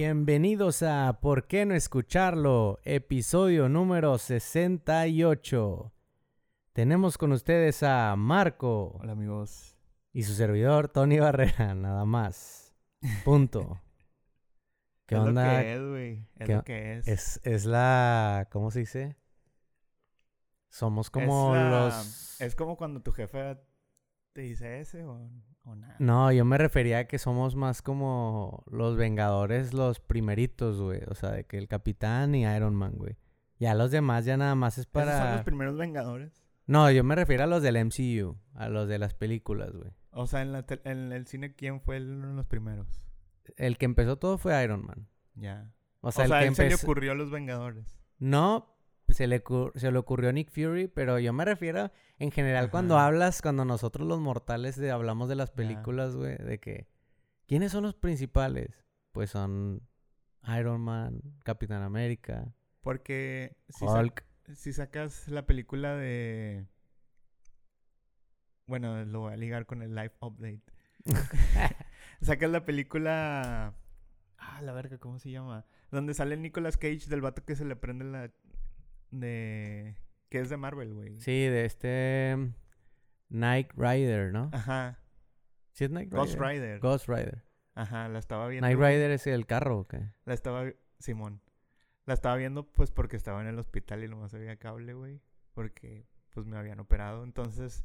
Bienvenidos a ¿Por qué no escucharlo? Episodio número 68. Tenemos con ustedes a Marco Hola amigos. y su servidor Tony Barrera, nada más. Punto. ¿Qué es onda? lo que es, güey. Es ¿Qué lo que es. Es, es la... ¿Cómo se dice? Somos como Es la- los... Es como cuando tu jefe te dice ese o, o nada. No, yo me refería a que somos más como los Vengadores, los primeritos, güey. O sea, de que el Capitán y Iron Man, güey. Ya los demás ya nada más es ¿Esos son para... los primeros Vengadores? No, yo me refiero a los del MCU, a los de las películas, güey. O sea, en, la en el cine, ¿quién fue el- uno de los primeros? El que empezó todo fue Iron Man. Ya. O O sea, sea, el que él se le empezó... ocurrió a los Vengadores. No, se le, se le ocurrió a Nick Fury, pero yo me refiero en general cuando hablas, cuando nosotros los mortales de- hablamos de las películas, güey, de que... ¿Quiénes son los principales? Pues son Iron Man, Capitán América, Porque si, sa- si sacas la película de... Bueno, lo voy a ligar con el live update. Sacas la película... Ah, la verga, ¿cómo se llama? Donde sale Nicolas Cage del vato que se le prende la... De... Que es de Marvel, güey. Sí, de este... mm, Knight Rider, ¿no? Ajá. ¿Sí es Knight Rider? Ghost Rider. Ghost Rider. Ajá, la estaba viendo. Knight Rider es el carro, ¿o qué? La estaba... Simón. La estaba viendo pues porque estaba en el hospital y nomás había cable, güey. Porque pues me habían operado. Entonces,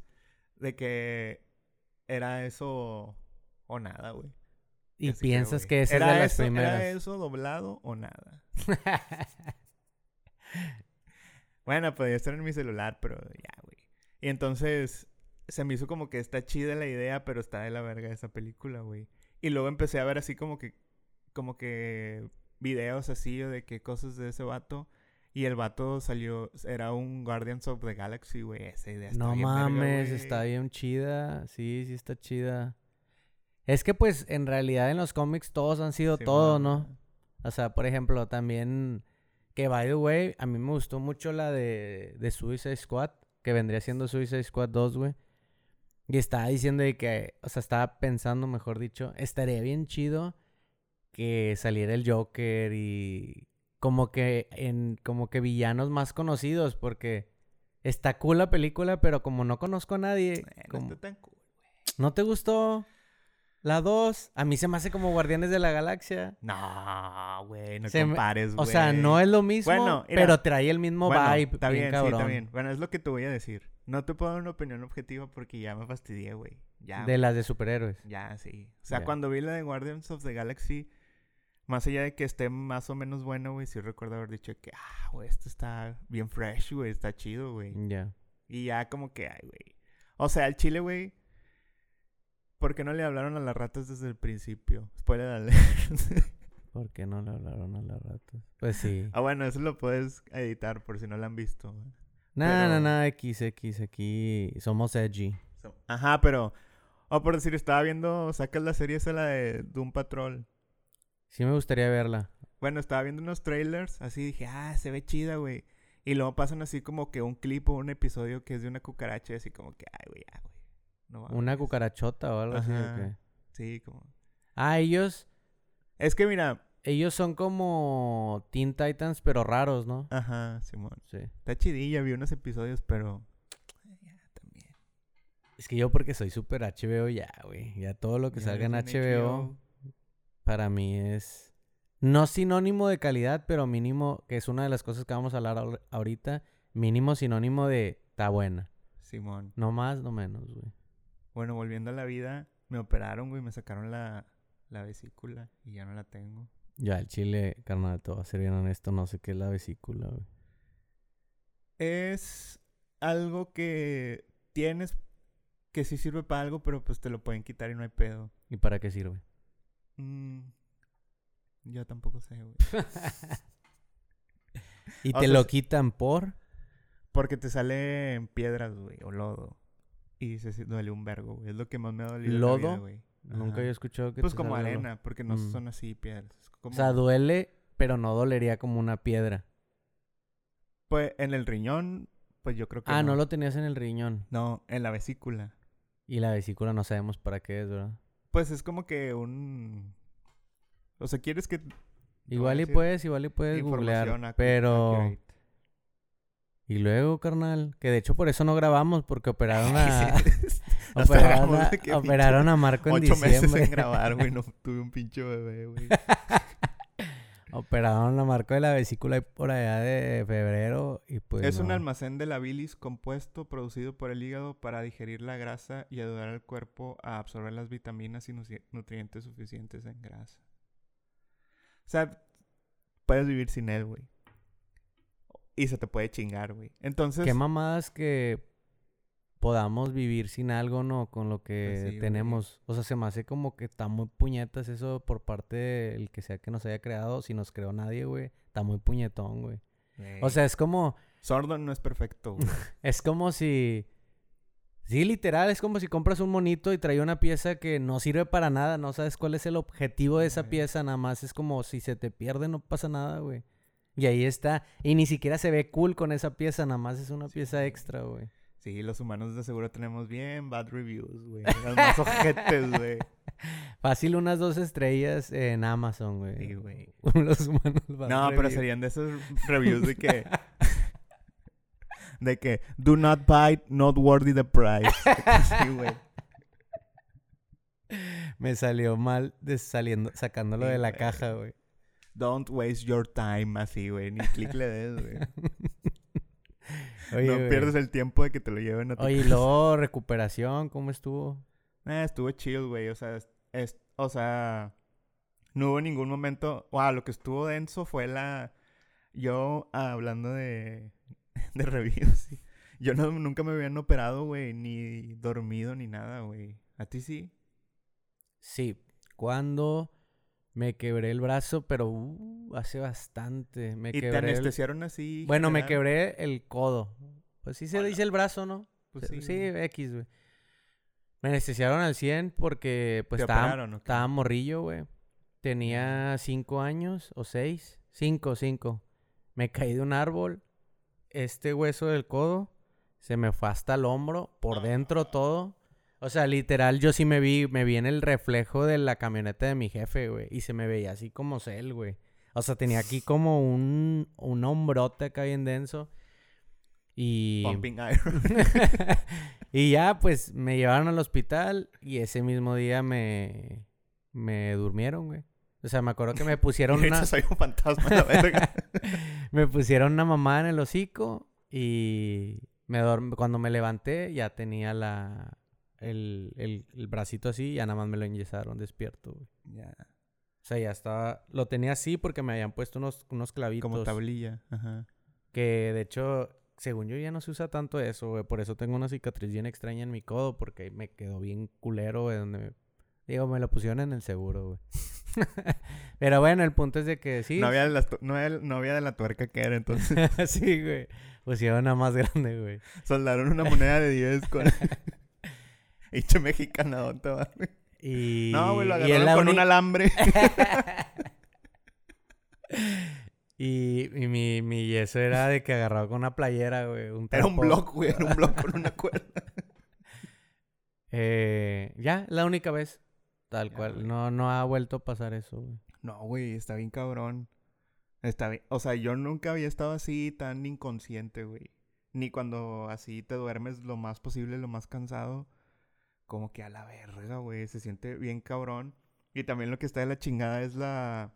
de que era eso o nada, güey. Y Así piensas que esa es ¿Era de las eso- primeras. ¿Era eso doblado o nada? Bueno, podía estar en mi celular, pero ya, güey. Y entonces se me hizo como que está chida la idea, pero está de la verga esa película, güey. Y luego empecé a ver así como que, como que videos así o de que cosas de ese vato. Y el vato salió, era un Guardians of the Galaxy, güey. Esa idea está No bien mames, está bien chida. Sí, sí está chida. Es que pues en realidad en los cómics todos han sido Sí, todo, man. ¿no? O sea, por ejemplo, también que by the way, a mí me gustó mucho la de, de Suicide Squad, que vendría siendo Suicide Squad 2, güey. Y estaba diciendo de que, o sea, estaba pensando, mejor dicho, estaría bien chido que saliera el Joker y como que en como que villanos más conocidos porque está cool la película, pero como no conozco a nadie, Eh, no como- está tan cool. ¿no te gustó la 2? A mí se me hace como Guardianes de la Galaxia. No, güey, no Se compares, güey. O sea, no es lo mismo, Bueno, mira. pero trae el mismo Bueno, vibe. Está bien, sí, cabrón. está bien. Bueno, es lo que te voy a decir. No te puedo dar una opinión objetiva porque ya me fastidié, güey. Ya. De las de superhéroes. Ya, sí. O sea, cuando vi la de Guardians of the Galaxy, más allá de que esté más o menos bueno, güey, sí recuerdo haber dicho que, ah, güey, esto está bien fresh, güey, está chido, güey. Ya. Y ya como que, ay, güey. O sea, el chile, güey. ¿Por qué no le hablaron a las ratas desde el principio? Spoiler alert. ¿Por qué no le hablaron a las ratas? Pues sí. ah, bueno, eso lo puedes editar por si no lo han visto. No, pero- no, no, X, X, aquí somos edgy. So- Ajá, pero. O por decir, estaba viendo. Sacas la serie esa la de Doom Patrol. Sí me gustaría verla. Bueno, estaba viendo unos trailers. Así dije, ah, se ve chida, güey. Y luego pasan así como que un clip o un episodio que es de una cucaracha. Así como que, ay, güey, ya, güey. No Una mames". cucarachota o algo así. ¿o Ajá. qué? Sí, como. Ah, ellos, Es que mira. ellos son como Teen Titans, pero raros, ¿no? Ajá, Simón. Sí. Está chidilla, vi unos episodios, pero. Ya, también. Es que yo porque soy súper HBO ya, güey. Ya todo lo que Ya salga en ves HBO, para mí es no sinónimo de calidad, pero mínimo, que es una de las cosas que vamos a hablar ahor- ahorita, mínimo sinónimo de está buena. Simón. No más, no menos, güey. Bueno, volviendo a la vida, me operaron, güey, me sacaron la, la vesícula y ya no la tengo. Ya, el chile, carnal, te voy a ser bien honesto, no sé qué es la vesícula, güey. Es algo que tienes que sí sirve para algo, pero pues te lo pueden quitar y no hay pedo. ¿Y para qué sirve? Mm, yo tampoco sé, güey. Y O te sea, lo quitan por... Porque te salen piedras, güey, o lodo. Y se duele un vergo, güey. Es lo que más me ha dolido. en la vida, ¿Lodo? güey. Nunca había escuchado que Pues te como salga arena, porque no Mm. son así piedras. Como, O sea, duele, pero no dolería como una piedra. pues en el riñón, pues yo creo que. Ah, no lo tenías en el riñón. No, en la vesícula. Y la vesícula no sabemos para qué es, ¿verdad? Pues es como que un. O sea, quieres que. Igual y puedes, igual y puedes googlear. Pero... accurate. Y luego, carnal, que de hecho por eso no grabamos, porque operaron a... Operaron, a, operaron a Marco en Ocho meses diciembre. en grabar, güey. No tuve un pinche bebé, güey. operaron a Marco de la vesícula por allá de febrero y pues es un almacén de la bilis compuesto producido por el hígado para digerir la grasa y ayudar al cuerpo a absorber las vitaminas y nutrientes suficientes en grasa. O sea, puedes vivir sin él, güey. Y se te puede chingar, güey. Entonces, Qué mamadas que podamos vivir sin algo, ¿no? Con lo que Pues güey. tenemos. O sea, se me hace como que está muy puñetas eso por parte del que sea que nos haya creado. Si nos creó nadie, güey. Está muy puñetón, güey. O sea, es como... Sordon no es perfecto, güey. Es como si... Sí, literal, es como si compras un monito y trae una pieza que no sirve para nada, no sabes cuál es el objetivo de esa pieza, nada más es como si se te pierde no pasa nada, güey. Y ahí está, y ni siquiera se ve cool con esa pieza, nada más es una Sí, pieza extra, güey. Sí, los humanos de seguro tenemos bien bad reviews, güey. Los más ojetes, güey. Fácil unas dos estrellas en Amazon, güey. Sí, güey. Los humanos van No, pero serían de esos reviews de que... de que... Do not buy, not worthy the price. sí, güey. Me salió mal de saliendo, sacándolo Sí, de la güey. caja, güey. Don't waste your time así, güey. Ni clic le des, güey. Oye, no güey. pierdes el tiempo de que te lo lleven a tu Oye, y luego recuperación, ¿cómo estuvo? Eh, estuvo chill, güey. O sea, es, es- o sea, no hubo ningún momento. Wow, lo que estuvo denso fue la. Yo ah, hablando de, de reviews. sí. Yo no, nunca me habían operado, güey, ni dormido ni nada, güey. ¿A ti sí? Sí, cuando me quebré el brazo, pero uh, hace bastante. Me ¿Y te quebré el- anestesiaron así? Bueno, me general? quebré el codo. Pues sí se Hola. dice el brazo, ¿no? Pues sí, sí. X, güey. Me anestesiaron al 100 porque pues ¿Te estaba, operaron estaba morrillo, güey. Tenía cinco años o seis. Cinco, cinco. Me caí de un árbol. Este hueso del codo se me fue hasta el hombro, por dentro todo. O sea, literal, yo sí me vi, me vi en el reflejo de la camioneta de mi jefe, güey. Y se me veía así como cel, güey. O sea, tenía aquí como un, un hombrote acá bien denso. Y... Pumping iron. y ya, pues, me llevaron al hospital y ese mismo día me... Me durmieron, güey. O sea, me acuerdo que me pusieron Y una... soy un fantasma, la verga. me pusieron una mamá en el hocico y me dorm- cuando me levanté ya tenía la... El, el, el bracito así, ya nada más me lo enyesaron despierto, güey. ya. O sea, ya estaba... Lo tenía así porque me habían puesto unos, unos clavitos. Como tablilla. Ajá. Que de hecho, según yo ya no se usa tanto eso, güey. Por eso tengo una cicatriz bien extraña en mi codo porque me quedó bien culero, güey. Donde me- Digo, me lo pusieron en el seguro, güey. Pero bueno, el punto es de que sí. No, había de la, no, había, no había de la tuerca que era, entonces sí, güey. Pusieron una más grande, güey. soldaron una moneda de 10 con... Hecho mexicana, ¿dónde va, güey? Y... No, güey, lo agarraron con un alambre. y, y mi, mi yeso era de que agarraba con una playera, güey. Un Era un block, güey. Era un block con una cuerda. Eh, ya, la única vez. Tal Ya, cual. güey. No, no ha vuelto a pasar eso, güey. No, güey, está bien cabrón. Está bien. O sea, yo nunca había estado así tan inconsciente, güey. Ni cuando así te duermes lo más posible, lo más cansado. Como que a la verga, güey. Se siente bien cabrón. Y también lo que está de la chingada es la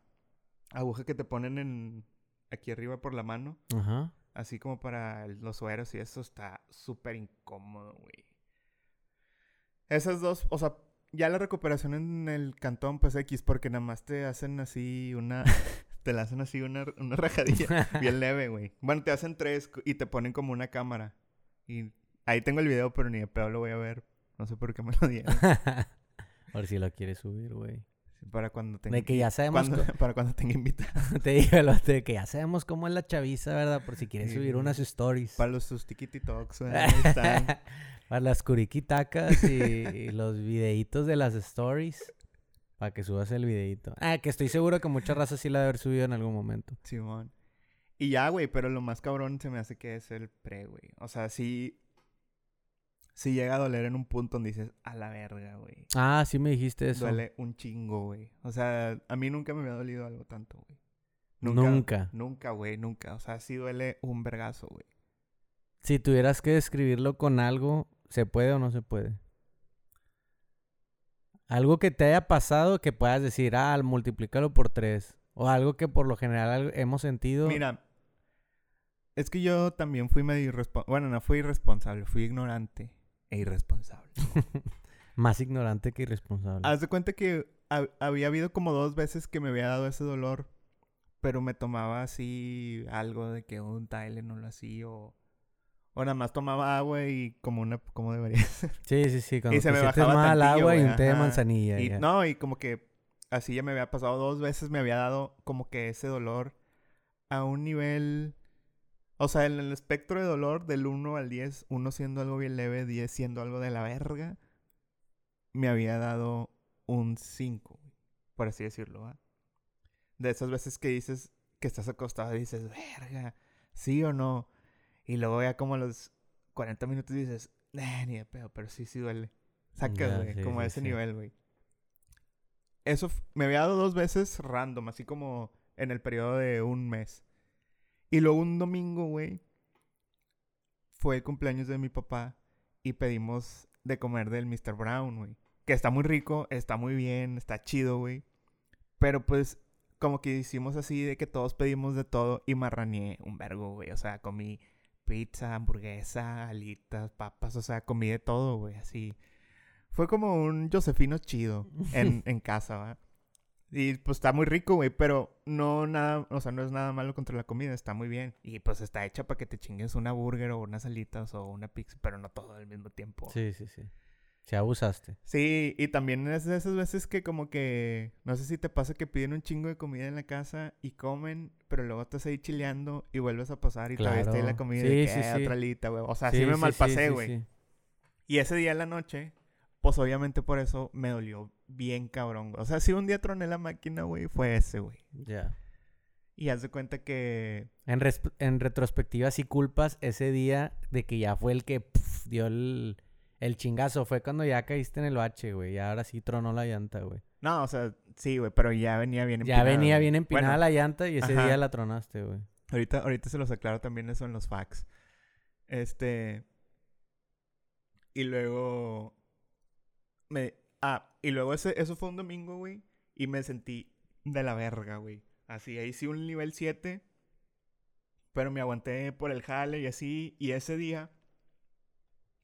aguja que te ponen en aquí arriba por la mano. Ajá. Así como para los sueros y eso está súper incómodo, güey. Esas dos, o sea, ya la recuperación en el cantón, pues X, porque nada más te hacen así una... te la hacen así una, una rajadilla bien leve, güey. Bueno, te hacen tres y te ponen como una cámara. Y ahí tengo el video, pero ni de pedo lo voy a ver. No sé por qué me lo dieron. Por si lo quieres subir, güey. Para cuando tenga... De que ya sabemos, cuando- para cuando tenga invitados. te digo, lo de que ya sabemos cómo es la chaviza, ¿verdad? Por si quieres Sí, subir unas stories. Para los sus tiki talks, güey. Ahí están. Para las curiquitacas y, y los videitos de las stories. Para que subas el videito. Ah, que estoy seguro que mucha raza sí la ha de haber subido en algún momento. Simón. Y ya, güey, pero lo más cabrón se me hace que es el pre, güey. O sea, sí. Sí llega a doler en un punto donde dices, a la verga, güey. Ah, sí me dijiste eso. Duele un chingo, güey. O sea, a mí nunca me había dolido algo tanto, güey. Nunca. Nunca, güey, nunca. O sea, sí duele un vergazo, güey. Si tuvieras que describirlo con algo, ¿se puede o no se puede? Algo que te haya pasado que puedas decir, ah, multiplícalo por tres. O algo que por lo general al- hemos sentido. Mira, es que yo también fui medio irresponsable. Bueno, no fui irresponsable, fui ignorante e irresponsable. Más ignorante que irresponsable. Haz de cuenta que ha- había habido como dos veces que me había dado ese dolor, pero me tomaba así algo de que un Tylenol así, o, o nada más tomaba agua y como una, como debería ser. Sí, sí, sí. Cuando se te me bajaba mal tantillo, agua y un té de manzanilla. Y ya. no, y como que así ya me había pasado dos veces, me había dado como que ese dolor a un nivel... O sea, en el espectro de dolor del 1 al 10, 1 siendo algo bien leve, 10 siendo algo de la verga, me había dado un 5, por así decirlo. De esas veces que dices que estás acostado y dices, verga, ¿sí o no? Y luego ya como a los 40 minutos dices, "Nah, ni de pedo, pero sí, sí duele. Sacas, güey, sí, como a ese sí. nivel, güey. Eso me había dado dos veces random, así como en el periodo de un mes. Y luego un domingo, güey, fue el cumpleaños de mi papá y pedimos de comer del Mr. Brown, güey. Que está muy rico, está muy bien, está chido, güey. Pero pues como que hicimos así de que todos pedimos de todo y marraneé un vergo, güey. O sea, comí pizza, hamburguesa, alitas, papas, o sea, comí de todo, güey, así. Fue como un Josefino chido en, en casa, ¿va? Y pues está muy rico, güey, pero no nada, o sea, no es nada malo contra la comida, está muy bien. Y pues está hecha para que te chingues una burger o unas alitas o una pizza, pero no todo al mismo tiempo. Sí, sí, sí. Se abusaste. Sí, y también es de esas veces que como que, no sé si te pasa que piden un chingo de comida en la casa y comen, pero luego estás ahí chileando y vuelves a pasar y todavía está ahí la Claro. comida Sí, y que, sí, "Eh, sí. otra alita, güey. O sea, Sí, me malpasé, güey. Y ese día en la noche, pues obviamente por eso me dolió bien cabrón, güey. O sea, si un día troné la máquina, güey, fue ese, güey. Ya. Y haz de cuenta que... En, en retrospectiva, sí culpas ese día de que ya fue el que dio el, el chingazo. Fue cuando ya caíste en el bache, güey. Y ahora sí tronó la llanta, güey. No, o sea, sí, güey, pero ya venía bien Ya empinada, venía güey. bien empinada Bueno, la llanta y ese ajá. día la tronaste, güey. Ahorita, ahorita se los aclaro también eso en los facts. Este. Y luego. Me. Ah, y luego ese, eso fue un domingo, güey. Y me sentí de la verga, güey. Así, ahí sí un nivel 7. Pero me aguanté por el jale y así. Y ese día.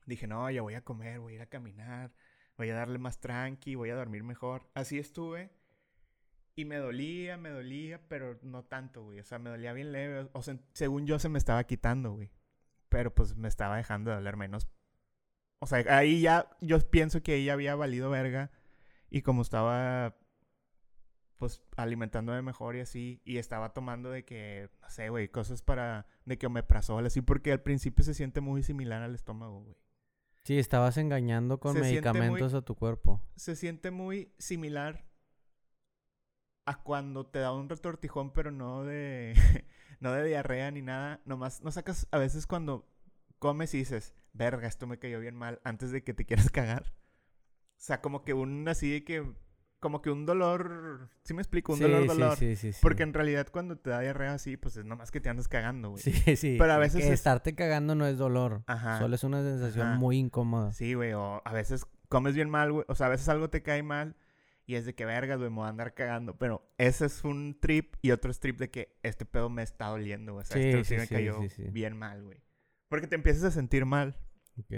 Dije, no, ya voy a comer, voy a ir a caminar. Voy a darle más tranqui, voy a dormir mejor. Así estuve. Y me dolía, me dolía, pero no tanto, güey. O sea, me dolía bien leve. O sea, según yo se me estaba quitando, güey. Pero pues me estaba dejando de doler menos. O sea, ahí ya yo pienso que ya había valido verga. Y como estaba, pues, alimentándome mejor y así. Y estaba tomando de que, no sé, güey, cosas para, de que omeprazol, así. Porque al principio se siente muy similar al estómago, güey. Sí, estabas engañando con Se siente muy- medicamentos a tu cuerpo. se siente muy similar a cuando te da un retortijón, pero no de, no de diarrea ni nada. Nomás no sacas a veces cuando comes y dices, verga, esto me cayó bien mal, antes de que te quieras cagar. O sea, como que un así de que, como que un dolor, ¿sí me explico? Un sí, dolor, dolor. sí, sí, sí. Porque en realidad cuando te da diarrea así, pues es nomás que te andas cagando, güey. Sí, sí. Pero a veces que es- estarte cagando no es dolor. Ajá. Solo es una sensación Ajá. muy incómoda. Sí, güey, o a veces comes bien mal, güey. O sea, a veces algo te cae mal Y es de que vergas, güey, me voy a andar cagando. Pero ese es un trip y otro es trip de que este pedo me está doliendo, güey. O sea, Sí, esto sí, sí, me cayó bien mal, güey. Porque te empiezas a sentir mal. Ok.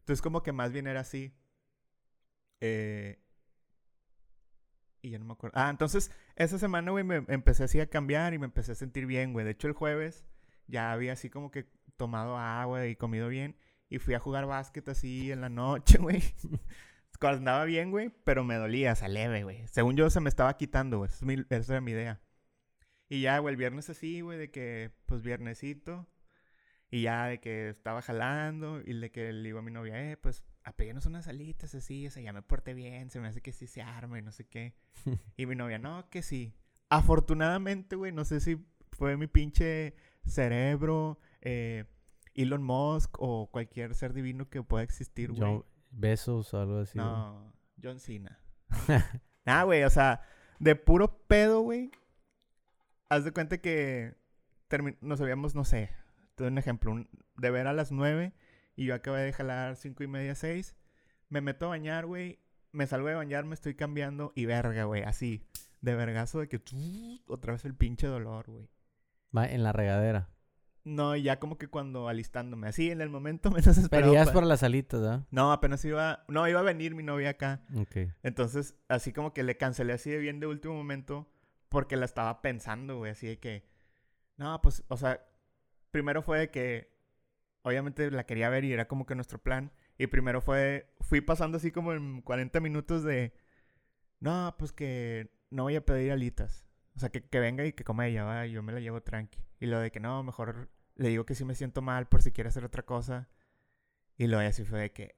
Entonces, como que más bien era así. Eh, y ya no me acuerdo. Ah, entonces, esa semana, güey, me empecé así a cambiar y me empecé a sentir bien, güey. De hecho, el jueves ya había así como que tomado agua y comido bien. Y fui a jugar básquet así en la noche, güey. Cuando andaba bien, güey, pero me dolía, o sea, leve, güey. Según yo, se me estaba quitando, güey. Esa es mi- esa era mi idea. Y ya, güey, el viernes así, güey, de que, pues, viernesito. Y ya de que estaba jalando y de que le digo a mi novia, eh, pues, apéguenos unas alitas así, o sea, ya me porté bien, se me hace que sí se arma y no sé qué. y mi novia, no, que sí. Afortunadamente, güey, no sé si fue mi pinche cerebro, eh, Elon Musk o cualquier ser divino que pueda existir, güey. Besos o algo así. No, John Cena. nah, güey, o sea, de puro pedo, güey. Haz de cuenta que nos habíamos, no sé, doy un ejemplo, un- de ver a las nueve y yo acabé de jalar cinco y media, seis. Me meto a bañar, güey. Me salgo de bañar, me estoy cambiando y verga, güey, así. De vergazo de que otra vez el pinche dolor, güey. Va en la regadera. No, ya como que cuando alistándome, así en el momento menos esperado. Pero ya es por las alitas, ¿verdad? No, apenas iba, no, iba a venir mi novia acá. Ok. Entonces, así como que le cancelé así de bien de último momento porque la estaba pensando, güey, así de que, no, pues, o sea, primero fue de que, obviamente la quería ver y era como que nuestro plan. Y primero fue, fui pasando así como en 40 minutos de, no, pues que no voy a pedir alitas. O sea, que, que venga y que coma ella, va, yo me la llevo tranqui. Y lo de que no, mejor le digo que sí me siento mal por si quiere hacer otra cosa. Y lo de así fue de que,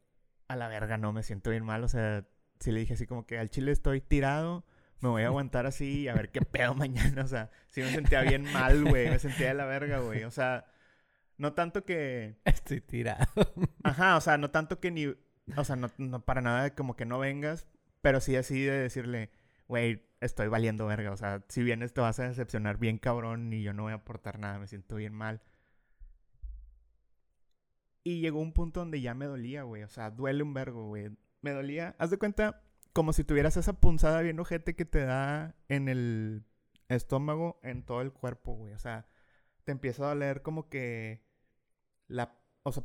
a la verga, no, me siento bien mal. O sea, sí le dije así como que al chile estoy tirado, me voy a aguantar así y a ver qué pedo mañana. O sea, sí me sentía bien mal, güey. Me sentía de la verga, güey. O sea, no tanto que... Estoy tirado. Ajá, o sea, no tanto que ni... O sea, no, no para nada como que no vengas, pero sí así de decirle, güey, estoy valiendo verga. O sea, si vienes te vas a decepcionar bien cabrón y yo no voy a aportar nada, me siento bien mal. Y llegó un punto donde ya me dolía, güey. O sea, duele un vergo, güey. Me dolía, haz de cuenta, como si tuvieras esa punzada bien ojete que te da en el estómago, en todo el cuerpo, güey. O sea, te empieza a doler como que la... O sea,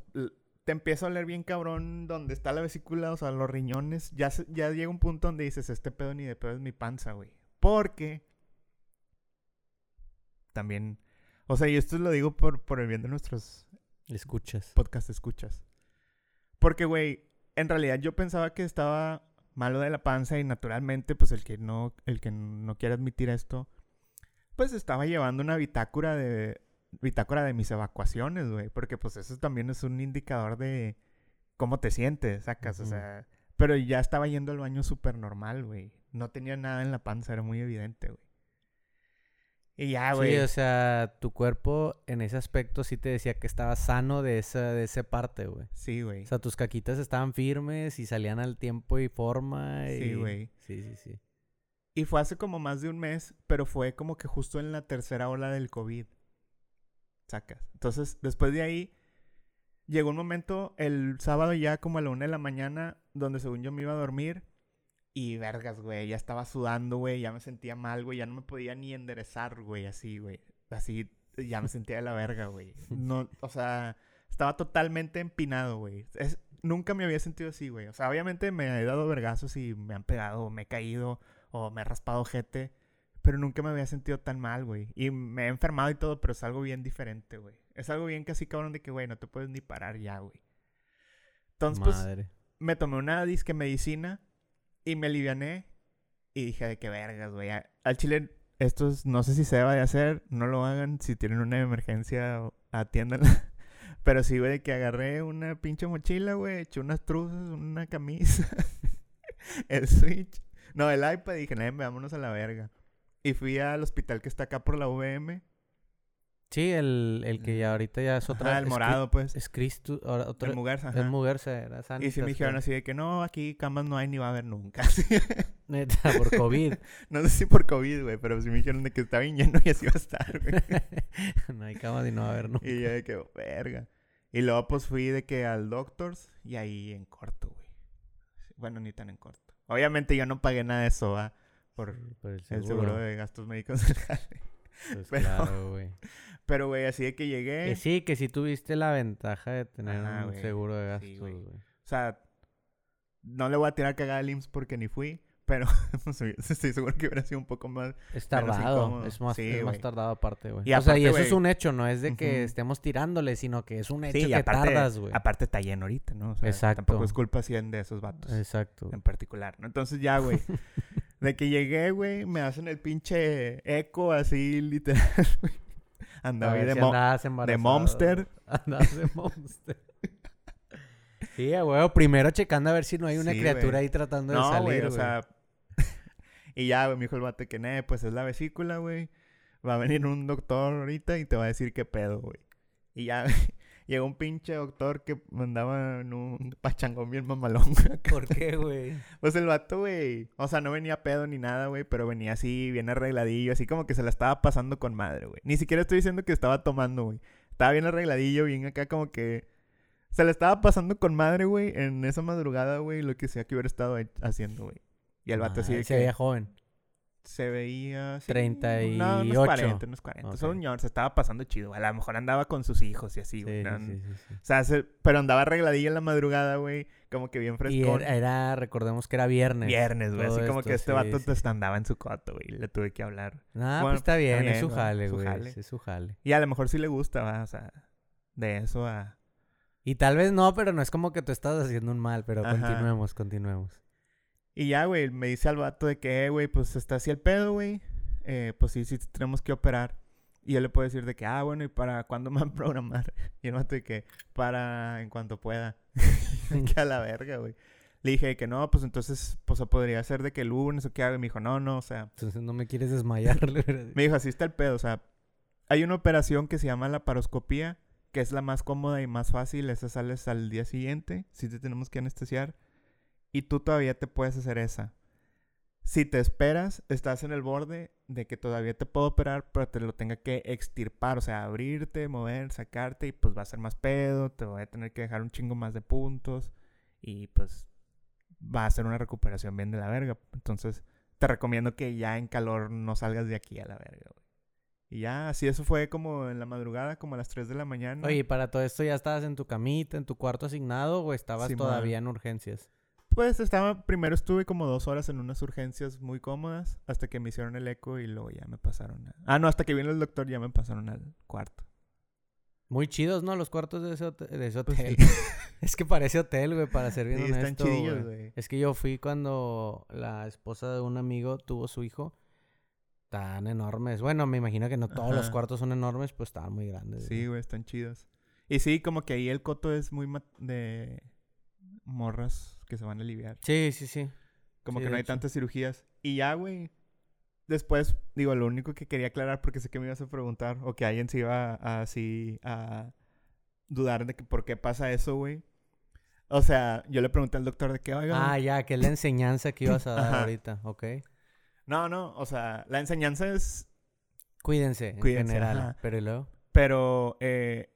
te empieza a doler bien cabrón donde está la vesícula, o sea, los riñones. Ya, ya llega un punto donde dices, este pedo ni de pedo es mi panza, güey. Porque... También... O sea, y esto lo digo por, por el bien de nuestros Escuchas. podcast escuchas. Porque, güey, en realidad yo pensaba que estaba malo de la panza y naturalmente, pues el que no, el que no quiere admitir esto, pues estaba llevando una bitácora de, bitácora de mis evacuaciones, güey. Porque pues eso también es un indicador de cómo te sientes, sacas, o sea. Pero ya estaba yendo al baño súper normal, güey. No tenía nada en la panza, era muy evidente, güey. Y ya, güey. Sí, o sea, tu cuerpo en ese aspecto sí te decía que estaba sano de esa, de esa parte, güey. Sí, güey. O sea, tus caquitas estaban firmes y salían al tiempo y forma. Sí, güey. Sí, sí, sí. Y fue hace como más de un mes, pero fue como que justo en la tercera ola del COVID. Sacas. Entonces, después de ahí, llegó un momento el sábado ya como a la una de la mañana, donde según yo me iba a dormir. Y vergas, güey, ya estaba sudando, güey, ya me sentía mal, güey, ya no me podía ni enderezar, güey, así, güey. Así, ya me sentía de la verga, güey. No, o sea, estaba totalmente empinado, güey. Es, nunca me había sentido así, güey. O sea, obviamente me he dado vergazos y me han pegado, o me he caído, o me he raspado ojete. Pero nunca me había sentido tan mal, güey. Y me he enfermado y todo, pero es algo bien diferente, güey. Es algo bien casi cabrón de que, güey, no te puedes ni parar ya, güey. Entonces, pues, Madre. me tomé una disque medicina y me aliviané. Y dije, de qué vergas, güey. Al chile, esto es- no sé si se deba de hacer. No lo hagan. Si tienen una emergencia, atiéndanla. Pero sí, güey, que agarré una pinche mochila, güey. Eché unas truzas, una camisa. el Switch. No, el iPad. Dije, "Nah, vámonos a la verga. Y fui al hospital que está acá por la VM. Sí, el, el que ya ahorita ya es otra. Ajá, el es morado, pues. Es Cristo. Ahora, otro, El Mugarza, Es ajá. Mugarza, era Y sí me dijeron así de que no, aquí camas no hay ni va a haber nunca. Neta, por COVID. no sé si por COVID, güey, pero sí me dijeron de que estaba bien lleno y así va a estar, güey. no hay cama y no va a haber nunca. y yo de que, verga. Y luego pues fui de que al Doctors y ahí en corto, güey. Bueno, ni tan en corto. Obviamente yo no pagué nada de eso, ¿va? Por Por el el seguro. de gastos médicos del. Pues pero- claro, güey. Pero, güey, así de que llegué. Que sí, que sí tuviste la ventaja de tener Ajá, un güey. seguro de gastos, Sí, güey. güey. O sea, no le voy a tirar cagada al IMSS porque ni fui. Pero estoy seguro que hubiera sido un poco más. Es tardado, es más, Sí, es más tardado aparte, güey. Y o sea, y eso es güey, un hecho, no es de que ujú. estemos tirándole, sino que es un hecho Sí, y que aparte, tardas, güey. aparte está lleno ahorita, ¿no? O sea, Exacto. tampoco es culpa 100 de esos vatos. Exacto. en particular, ¿no? Entonces ya, güey. de que llegué, güey, me hacen el pinche eco así, literal, güey. Andaba de, mo- andabas de. Momster. Andabas de Momster. sí, güey, primero checando a ver si no hay una Sí, criatura güey. ahí tratando de No, salir, güey, güey. o sea... y ya, güey, me dijo el vato que, ne, pues es la vesícula, güey. Va a venir un doctor ahorita y te va a decir qué pedo, güey. Y ya, llegó un pinche doctor que mandaba en un pachangón bien mamalón. ¿Por qué, güey? Pues el vato, güey. O sea, no venía pedo ni nada, güey. Pero venía así, bien arregladillo. Así como que se la estaba pasando con madre, güey. Ni siquiera estoy diciendo que estaba tomando, güey. Estaba bien arregladillo, bien acá como que... Se la estaba pasando con madre, güey. En esa madrugada, güey. Lo que sea que hubiera estado haciendo, güey. Y el vato así Ah, de se que... veía joven. Se veía... sí, 38. No, unos 40, unos 40. Ok. Solo un señor, se estaba pasando chido. A lo mejor andaba con sus hijos y así, Sí, güey. sí, No, sí, sí, sí. O sea, se- pero andaba arregladillo en la madrugada, güey. Como que bien Y frescón. era, recordemos que era viernes. Viernes, güey. Así como esto, que este vato te sí. andaba en su coto, güey. Le tuve que hablar. Bueno, pues está bien, es su jale, güey. Es su jale. Y a lo mejor sí le gusta, va. O sea, de eso a. Y tal vez no, pero no es como que tú estás haciendo un mal, pero Ajá. continuemos, continuemos. Y ya, güey, me dice al vato de que, eh, güey, pues está así el pedo, güey. Eh, pues sí, sí, tenemos que operar. Y yo le puedo decir de que, ah, bueno, ¿y para cuándo me van a programar? Y el vato de que, para en cuanto pueda. que a la verga, güey. Le dije de que no, pues entonces, pues podría ser de que el lunes o qué hago. Y me dijo, no, no, o sea, Entonces no me quieres desmayar. Me dijo, así está el pedo. O sea, hay una operación que se llama la paroscopía, que es la más cómoda y más fácil. Esa sales al día siguiente, si te tenemos que anestesiar. Y tú todavía te puedes hacer esa. Si te esperas, estás en el borde de que todavía te puedo operar, pero te lo tenga que extirpar. O sea, abrirte, mover, sacarte y pues va a ser más pedo. Te voy a tener que dejar un chingo más de puntos. Y pues va a ser una recuperación bien de la verga. Entonces, te recomiendo que ya en calor no salgas de aquí a la verga, güey. Y ya, así eso fue como en la madrugada, como a las 3 de la mañana. Oye, y para todo esto ya estabas en tu camita, en tu cuarto asignado o estabas todavía en urgencias. Pues estaba, primero estuve como dos horas en unas urgencias muy cómodas hasta que me hicieron el eco y luego ya me pasaron a... Ah, no, hasta que vino el doctor ya me pasaron al cuarto. Muy chidos, ¿no? Los cuartos de ese, hote- de ese Pues hotel. sí. es que parece hotel, güey, para ser bien Sí, están honesto. chidillos, güey. güey. Es que yo fui cuando la esposa de un amigo tuvo su hijo. Tan enormes. Bueno, me imagino que no todos los cuartos son enormes, pues estaban muy grandes. Sí, güey, están chidos. Y sí, como que ahí el coto es muy de morras que se van a aliviar. Sí, sí, sí. Como Sí, que no hay hecho. tantas cirugías. Y ya, güey. Después, digo, lo único que quería aclarar, porque sé que me ibas a preguntar, o que alguien se iba a, así a dudar de que por qué pasa eso, güey. O sea, yo le pregunté al doctor de que, oiga. Ah, ya, que es la enseñanza que ibas a dar ahorita, ok. No, no, o sea, la enseñanza es. Cuídense, en Cuídense, general. ajá. Pero ¿y luego? Pero, eh,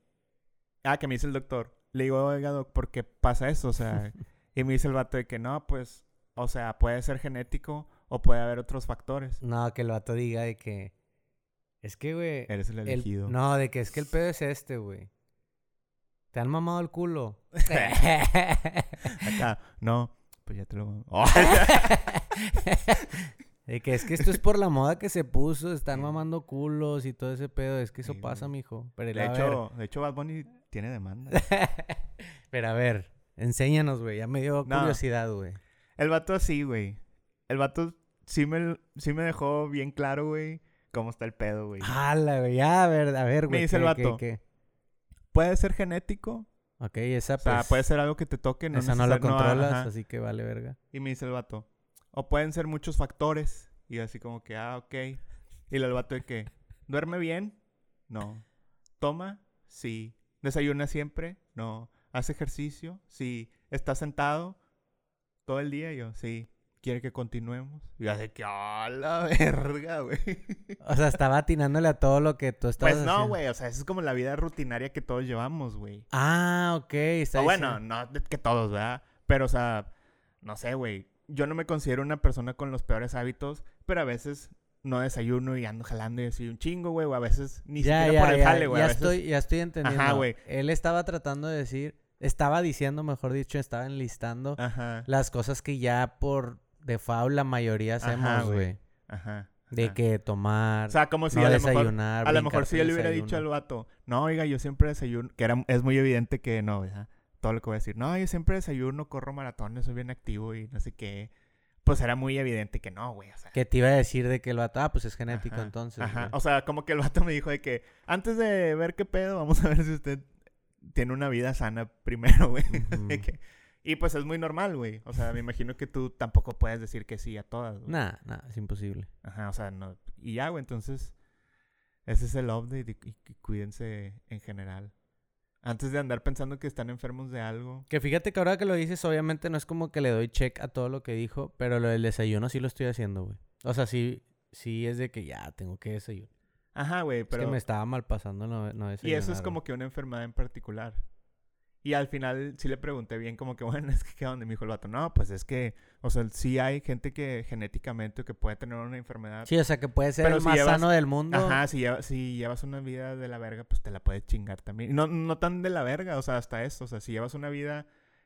ah, que me dice el doctor. Le digo, oiga, doc, ¿por qué pasa eso? O sea, y me dice el vato de que no, pues, o sea, puede ser genético o puede haber otros factores. No, que el vato diga de que... Es que, güey... Eres el el- elegido. No, de que es que el pedo es este, güey. ¿Te han mamado el culo? Acá, no, pues ya te lo. Oh, de que es que esto es por la moda que se puso, están mamando culos y todo ese pedo. Es que eso Sí, pasa, mijo. Pero, de, ver. hecho, de hecho, Bad Bunny tiene demanda. Pero a ver, enséñanos, güey. Ya me dio No. curiosidad, güey. El vato así, güey. El vato sí me, sí me dejó bien claro, güey, cómo está el pedo, güey. Jala, güey. Ya, a ver, a ver, güey. dice el ¿qué, qué, vato. qué? Puede ser genético. Ok, esa O sea, pues... puede ser algo que te toque. No esa no la no, controlas, así que vale verga. Y me dice el vato. O pueden ser muchos factores. Y así como que, ah, ok. Y el vato de que, ¿duerme bien? No. ¿Toma? Sí. ¿Desayuna siempre? No. ¿Hace ejercicio? Sí. ¿Está sentado todo el día? Yo, sí. ¿Quiere que continuemos? Y yo así que, ¡ah, la verga, güey! O sea, estaba atinándole a todo lo que tú estabas Pues no, güey. O sea, eso es como la vida rutinaria que todos llevamos, güey. Ah, ok. Está O bueno, no que todos, ¿verdad? Pero, o sea, no sé, güey. yo no me considero una persona con los peores hábitos, pero a veces no desayuno y ando jalando y así un chingo, güey, o a veces ni Ya, siquiera ya, por el jale, güey. ya estoy, ya estoy entendiendo. güey. Él estaba tratando de decir, estaba diciendo, mejor dicho, estaba enlistando Ajá, las cosas que ya por default la mayoría Ajá, hacemos, güey. ajá. De ajá. que tomar, O sea, como si no a lo mejor... desayunar, A lo mejor si yo le hubiera dicho al vato, no, oiga, yo siempre desayuno, que era, es muy evidente que no, ¿verdad? Todo lo que voy a decir, no, yo siempre desayuno, corro maratones, soy bien activo y no sé qué. Pues era muy evidente que no, güey, o sea. Que te iba a decir de que el vato, ah, pues es genético Ajá, entonces. Ajá, güey. o sea, como que el vato me dijo de que antes de ver qué pedo, vamos a ver si usted tiene una vida sana primero, güey. Que- Y pues es muy normal, güey. O sea, me imagino que tú tampoco puedes decir que sí a todas, güey. Nah, nah, es imposible. Ajá, o sea, no. Y ya, güey, entonces. Ese es el update y, y- y cuídense en general. Antes de andar pensando que están enfermos de algo. Que fíjate que ahora que lo dices, obviamente no es como que le doy check a todo lo que dijo, pero lo del desayuno sí lo estoy haciendo, güey. O sea, sí, sí es de que ya tengo que desayunar. Ajá, güey, pero. Es que me estaba mal pasando no, no Y eso es desayunar, como güey. que una enfermedad en particular. Y al final sí le pregunté bien, como que, bueno, es que ¿qué onda? Y me dijo el vato, no, pues es que, o sea, sí hay gente que genéticamente que puede tener una enfermedad. Sí, o sea, que puede ser Pero el si más llevas- sano del mundo. Ajá, si, lleva- si llevas una vida de la verga, pues te la puedes chingar también. No, no tan de la verga, o sea, hasta eso. O sea, si llevas una vida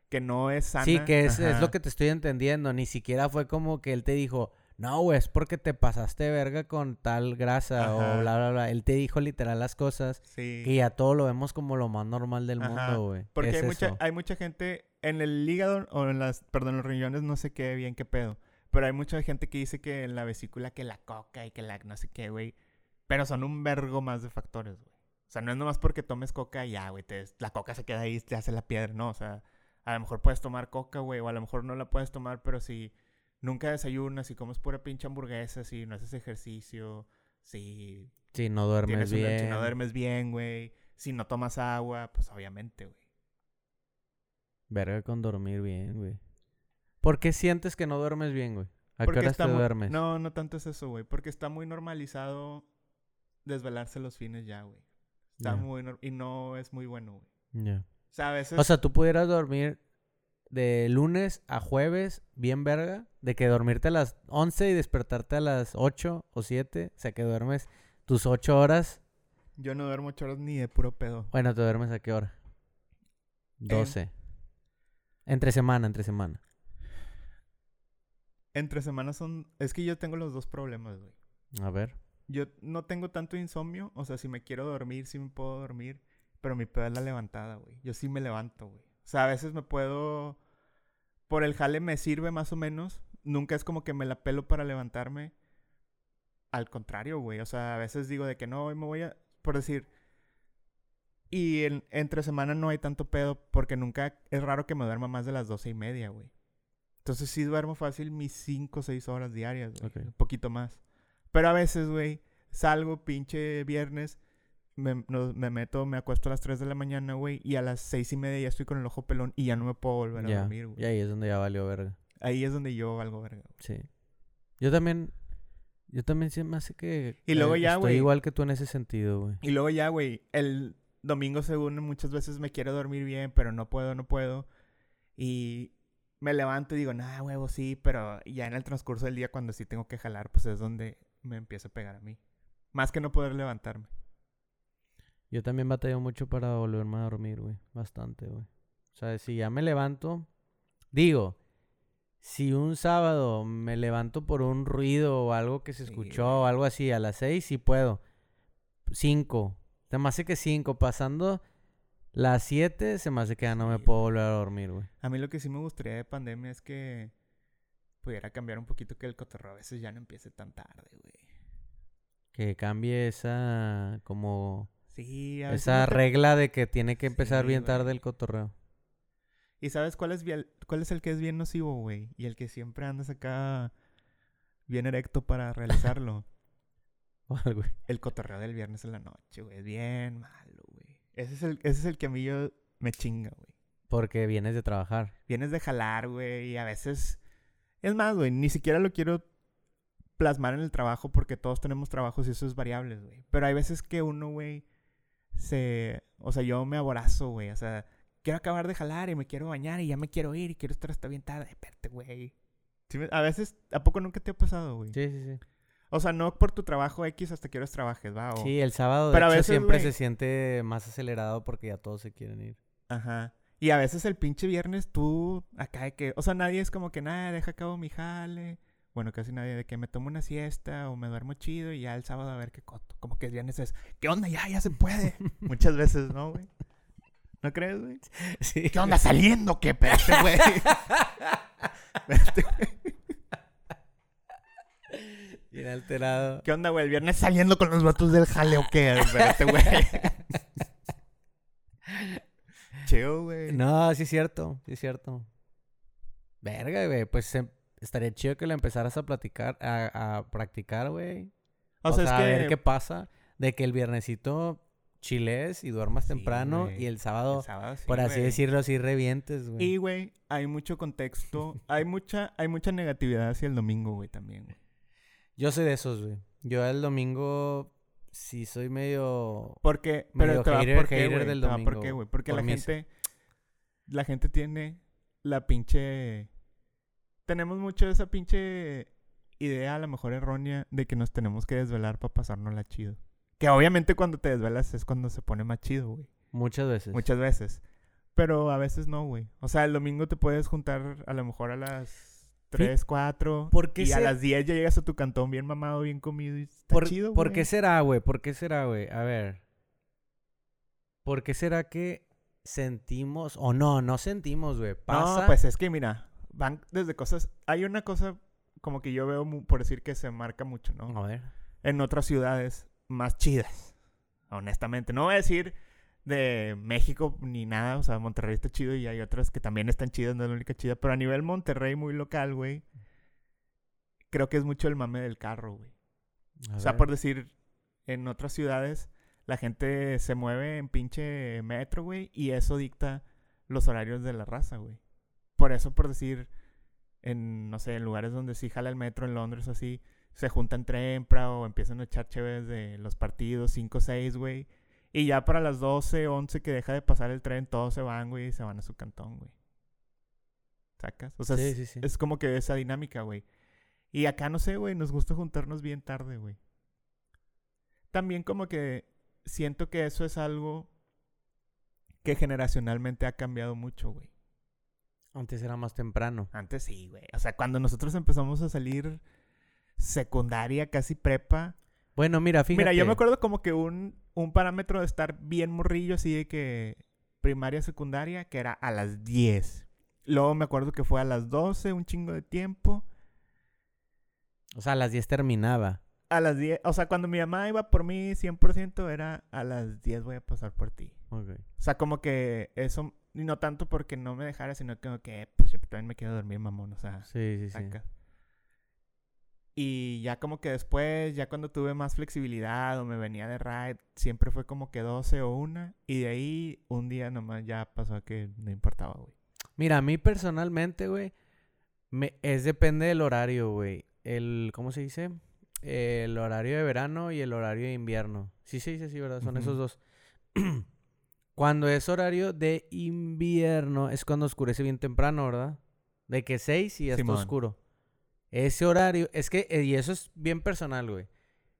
que no es sana. Sí, que es, es lo que te estoy entendiendo. Ni siquiera fue como que él te dijo, no, güey, es porque te pasaste verga con tal grasa Ajá. o bla, bla, bla. Él te dijo literal las cosas Sí. que ya todo lo vemos como lo más normal del Ajá, mundo, güey. Porque Es hay mucha, hay mucha gente en el hígado o en las, perdón, los riñones, no sé qué bien qué pedo. Pero hay mucha gente que dice que en la vesícula que la coca y que la no sé qué, güey. Pero son un vergo más de factores, güey. O sea, no es nomás porque tomes coca y ya, güey, la coca se queda ahí y te hace la piedra, no. O sea, a lo mejor puedes tomar coca, güey, o a lo mejor no la puedes tomar, pero si nunca desayunas, si comes pura pinche hamburguesa, si no haces ejercicio, si Si no duermes una- bien. si no duermes bien, güey, si no tomas agua, pues obviamente, güey. Verga con dormir bien, güey. ¿Por qué sientes que no duermes bien, güey? ¿A Porque qué horas te muy- duermes? No, no tanto es eso, güey. Porque está muy normalizado desvelarse los fines ya, güey. Está muy... nor- Y no es muy bueno, güey. Ya. O sea, a veces... O sea, tú pudieras dormir de lunes a jueves bien verga, de que dormirte a las 11 y despertarte a las 8 o 7, o sea, que duermes tus 8 horas. yo no duermo ocho horas ni de puro pedo. Bueno, ¿te duermes a qué hora? 12. Entre semana, entre semana. Entre semanas son... Es que yo tengo los dos problemas, güey. A ver. Yo no tengo tanto insomnio. O sea, si me quiero dormir, sí me puedo dormir. Pero mi pedo es la levantada, güey. Yo sí me levanto, güey. O sea, a veces me puedo... Por el jale me sirve más o menos. Nunca es como que me la pelo para levantarme. Al contrario, güey. O sea, a veces digo de que no, hoy me voy a... Por decir... Y en- entre semana no hay tanto pedo porque nunca... Es raro que me duerma más de las doce y media, güey. Entonces sí duermo fácil mis cinco o seis horas diarias, güey. Ok. Un poquito más. Pero a veces, güey, salgo pinche viernes, me, no- me meto, me acuesto a las 3 de la mañana, güey, y a las seis y media ya estoy con el ojo pelón y ya no me puedo volver a dormir, güey. Y ahí es donde ya valió verga. Ahí es donde yo valgo verga. güey. Sí. Yo también. Yo también se me hace que. Y luego eh, ya, Estoy güey. igual que tú en ese sentido, güey. Y luego ya, güey, el domingo según muchas veces me quiero dormir bien, pero no puedo, no puedo. Y me levanto y digo, nah, huevo, sí, pero ya en el transcurso del día cuando sí tengo que jalar, pues es donde me empieza a pegar a mí. Más que no poder levantarme. Yo también batallo mucho para volverme a dormir, güey. Bastante, güey. O sea, si ya me levanto. Digo, si un sábado me levanto por un ruido o algo que se escuchó o algo así, a las seis sí puedo. Cinco. Se me hace que cinco. Pasando las siete, se me hace que ya no me puedo volver a dormir, güey. A mí lo que sí me gustaría de pandemia es que pudiera cambiar un poquito que el cotorreo a veces ya no empiece tan tarde, güey. Que cambie esa, como, Sí, a veces esa te- regla de que tiene que empezar Sí, bien tarde el cotorreo. ¿Y sabes cuál es, bien- cuál es el que es bien nocivo, güey? Y el que siempre andas acá bien erecto para realizarlo. ¿Cuál, güey? el cotorreo del viernes en la noche, güey. Es bien malo, güey. Ese es el, ese es el que a mí yo me chinga, güey. Porque vienes de trabajar. Vienes de jalar, güey, y a veces... Es más, güey, ni siquiera lo quiero plasmar en el trabajo porque todos tenemos trabajos y eso es variable, güey. Pero hay veces que uno, güey, se... O sea, yo me aborazo, güey. O sea, quiero acabar de jalar y me quiero bañar y ya me quiero ir y quiero estar hasta bien tarde. Espérate, güey. Sí A veces, ¿a poco nunca te ha pasado, güey? Sí, sí, sí. O sea, no por tu trabajo X hasta que horas trabajes, ¿va? O- Sí, el sábado de Pero a veces, siempre se siente más acelerado porque ya todos se quieren ir. Ajá. Y a veces el pinche viernes tú, acá de que, o sea, nadie es como que nada, deja a cabo mi jale. Bueno, casi nadie de que me tomo una siesta o me duermo chido y ya el sábado a ver qué coto. Como que el viernes es, ¿qué onda? Ya, ya se puede. Muchas veces, ¿no, güey? ¿No crees, güey? Sí. ¿Qué onda saliendo? ¿Qué? Espérate, güey. Espérate, güey. Bien alterado. ¿Qué onda, güey? El viernes saliendo con los vatos del jale o qué? Espérate, güey. Chido, güey. No, sí es cierto, sí es cierto. Verga, güey, pues em- estaría chido que lo empezaras a platicar, a, a practicar, güey. O, O, sea, sea, a es que... ver qué pasa de que el viernesito chiles y duermas Sí, temprano y el sábado, el sábado sí, por así decirlo, así revientes, güey. Y, güey, hay mucho contexto. hay mucha hay mucha negatividad hacia el domingo, güey, también, güey. Yo soy de esos, güey. Yo el domingo sí soy medio... Porque, Medio pero va hater- por qué, hater del va por domingo, qué, güey. Porque por la gente... La gente tiene la pinche... Tenemos mucho esa pinche idea, a lo mejor errónea, de que nos tenemos que desvelar para pasárnosla chido. Que obviamente cuando te desvelas es cuando se pone más chido, güey. Muchas veces. Muchas veces. Pero a veces no, güey. O sea, el domingo te puedes juntar a lo mejor a las 3, 4. ¿Por qué y a las 10 ya llegas a tu cantón bien mamado, bien comido y está ¿Por, chido, ¿por güey. qué será, güey? ¿Por qué será, güey? A ver. ¿Por qué será que sentimos o no, no sentimos, güey? Pasa. No, pues es que mira, van desde cosas... Hay una cosa como que yo veo, por decir que se marca mucho, ¿no? A ver. En otras ciudades más chidas. Honestamente. No voy a decir de México ni nada. O sea, Monterrey está chido y hay otras que también están chidas, no es la única chida. Pero a nivel Monterrey, muy local, güey. Creo que es mucho el mame del carro, güey. a O sea, ver. por decir, en otras ciudades la gente se mueve en pinche metro, güey, y eso dicta los horarios de la raza, güey. Por eso, por decir, en, no sé, en lugares donde sí jala el metro, en Londres o así, se juntan trempra o empiezan a echar chéves de los partidos, 5 o 6, güey. Y ya para las 12, 11 que deja de pasar el tren, todos se van, güey, y se van a su cantón, güey. ¿Sacas? O sea, Sí, es, sí, sí. es como que esa dinámica, güey. Y acá, no sé, güey, nos gusta juntarnos bien tarde, güey. También como que siento que eso es algo que generacionalmente ha cambiado mucho, güey. Antes era más temprano. Antes sí, güey. O sea, cuando nosotros empezamos a salir secundaria, casi prepa. Bueno, mira, fíjate. Mira, yo me acuerdo como que un, un parámetro de estar bien morrillo, así de que primaria, secundaria, que era a las 10. Luego me acuerdo que fue a las 12, un chingo de tiempo. O sea, a las 10 terminaba. A las 10, o sea, cuando mi mamá iba por mí 100% era a las 10 voy a pasar por ti. Ok. O sea, como que eso, y no tanto porque no me dejara, sino que, pues yo también me quiero dormir, mamón, o sea, Sí, sí, sí. saca. Y ya como que después, ya cuando tuve más flexibilidad o me venía de ride, siempre fue como que 12 o 1. Y de ahí, un día nomás ya pasó que no importaba, güey. Mira, a mí personalmente, güey, me, es depende del horario, güey. El, ¿cómo se dice? El horario de verano y el horario de invierno. Sí se dice así, ¿verdad? Son esos Ujú. dos. cuando es horario de invierno es cuando oscurece bien temprano, ¿verdad? De que 6 y ya está oscuro. Ese horario, es que, eh, y eso es bien personal, güey.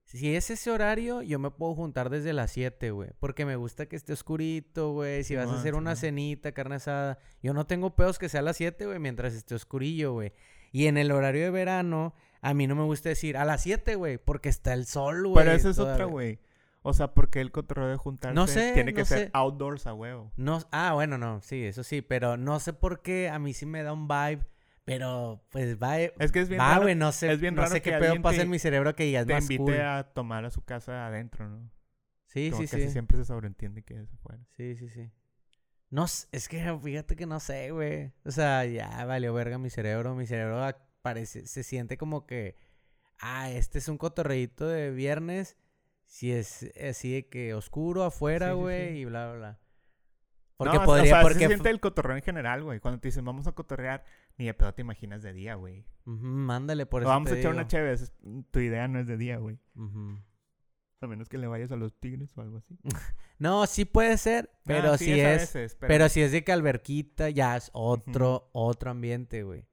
Si es ese horario, yo me puedo juntar desde las 7, güey. Porque me gusta que esté oscurito, güey. Si vas a hacer una cenita, carne asada. Yo no tengo pedos que sea a las 7, güey, mientras esté oscurillo, güey. Y en el horario de verano, a mí no me gusta decir a las 7, güey, porque está el sol, güey. Pero esa es otra, güey. O sea, porque el cotorreo de juntarse sé, tiene que no ser sé. outdoors a huevo. No, ah, bueno, no, sí, eso sí, pero no sé por qué a mí sí me da un vibe, pero pues vibe, Es que es bien va, raro güey, no sé, es bien no raro sé que qué pedo pasa en mi cerebro que ya es te más invite cool. a tomar a su casa adentro, ¿no? Sí, Como sí, sí. siempre se sobreentiende que eso fuera. Sí, sí, sí. No, es que fíjate que no sé, güey. O sea, ya valió verga mi cerebro. Mi cerebro parece, se siente como que, ah, este es un cotorreíto de viernes. Si es así de que oscuro afuera, Sí, sí, güey, sí. y bla, bla, bla. Porque no, o podría, sea, porque... se siente el cotorreo en general, güey. Cuando te dicen vamos a cotorrear, ni de pedo te imaginas de día, güey. Mándale por O eso vamos te a echar digo. una chévere. Tu idea no es de día, güey. Ujú. A menos que le vayas a los tigres o algo así. No, sí puede ser, pero Ah, si es veces, Pero si es de que alberquita, ya es otro, otro ambiente, güey.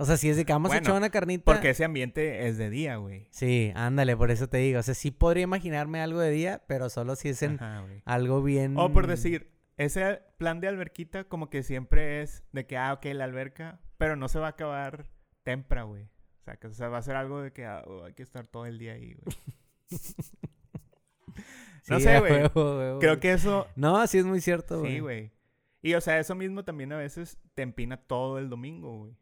O sea, si es de que vamos a Bueno, echar una carnita. Porque ese ambiente es de día, güey. Sí, ándale, por eso te digo. O sea, sí podría imaginarme algo de día, pero solo si es en Ajá, algo bien. O por decir, ese plan de alberquita como que siempre es de que, ah, ok, la alberca, pero no se va a acabar temprano, güey. O sea, que o sea, va a ser algo de que ah, oh, hay que estar todo el día ahí, güey. no Sí, sé, a güey. Creo que eso, No, sí es muy cierto, güey. sí, güey. Y o sea, eso mismo también a veces te empina todo el domingo, güey.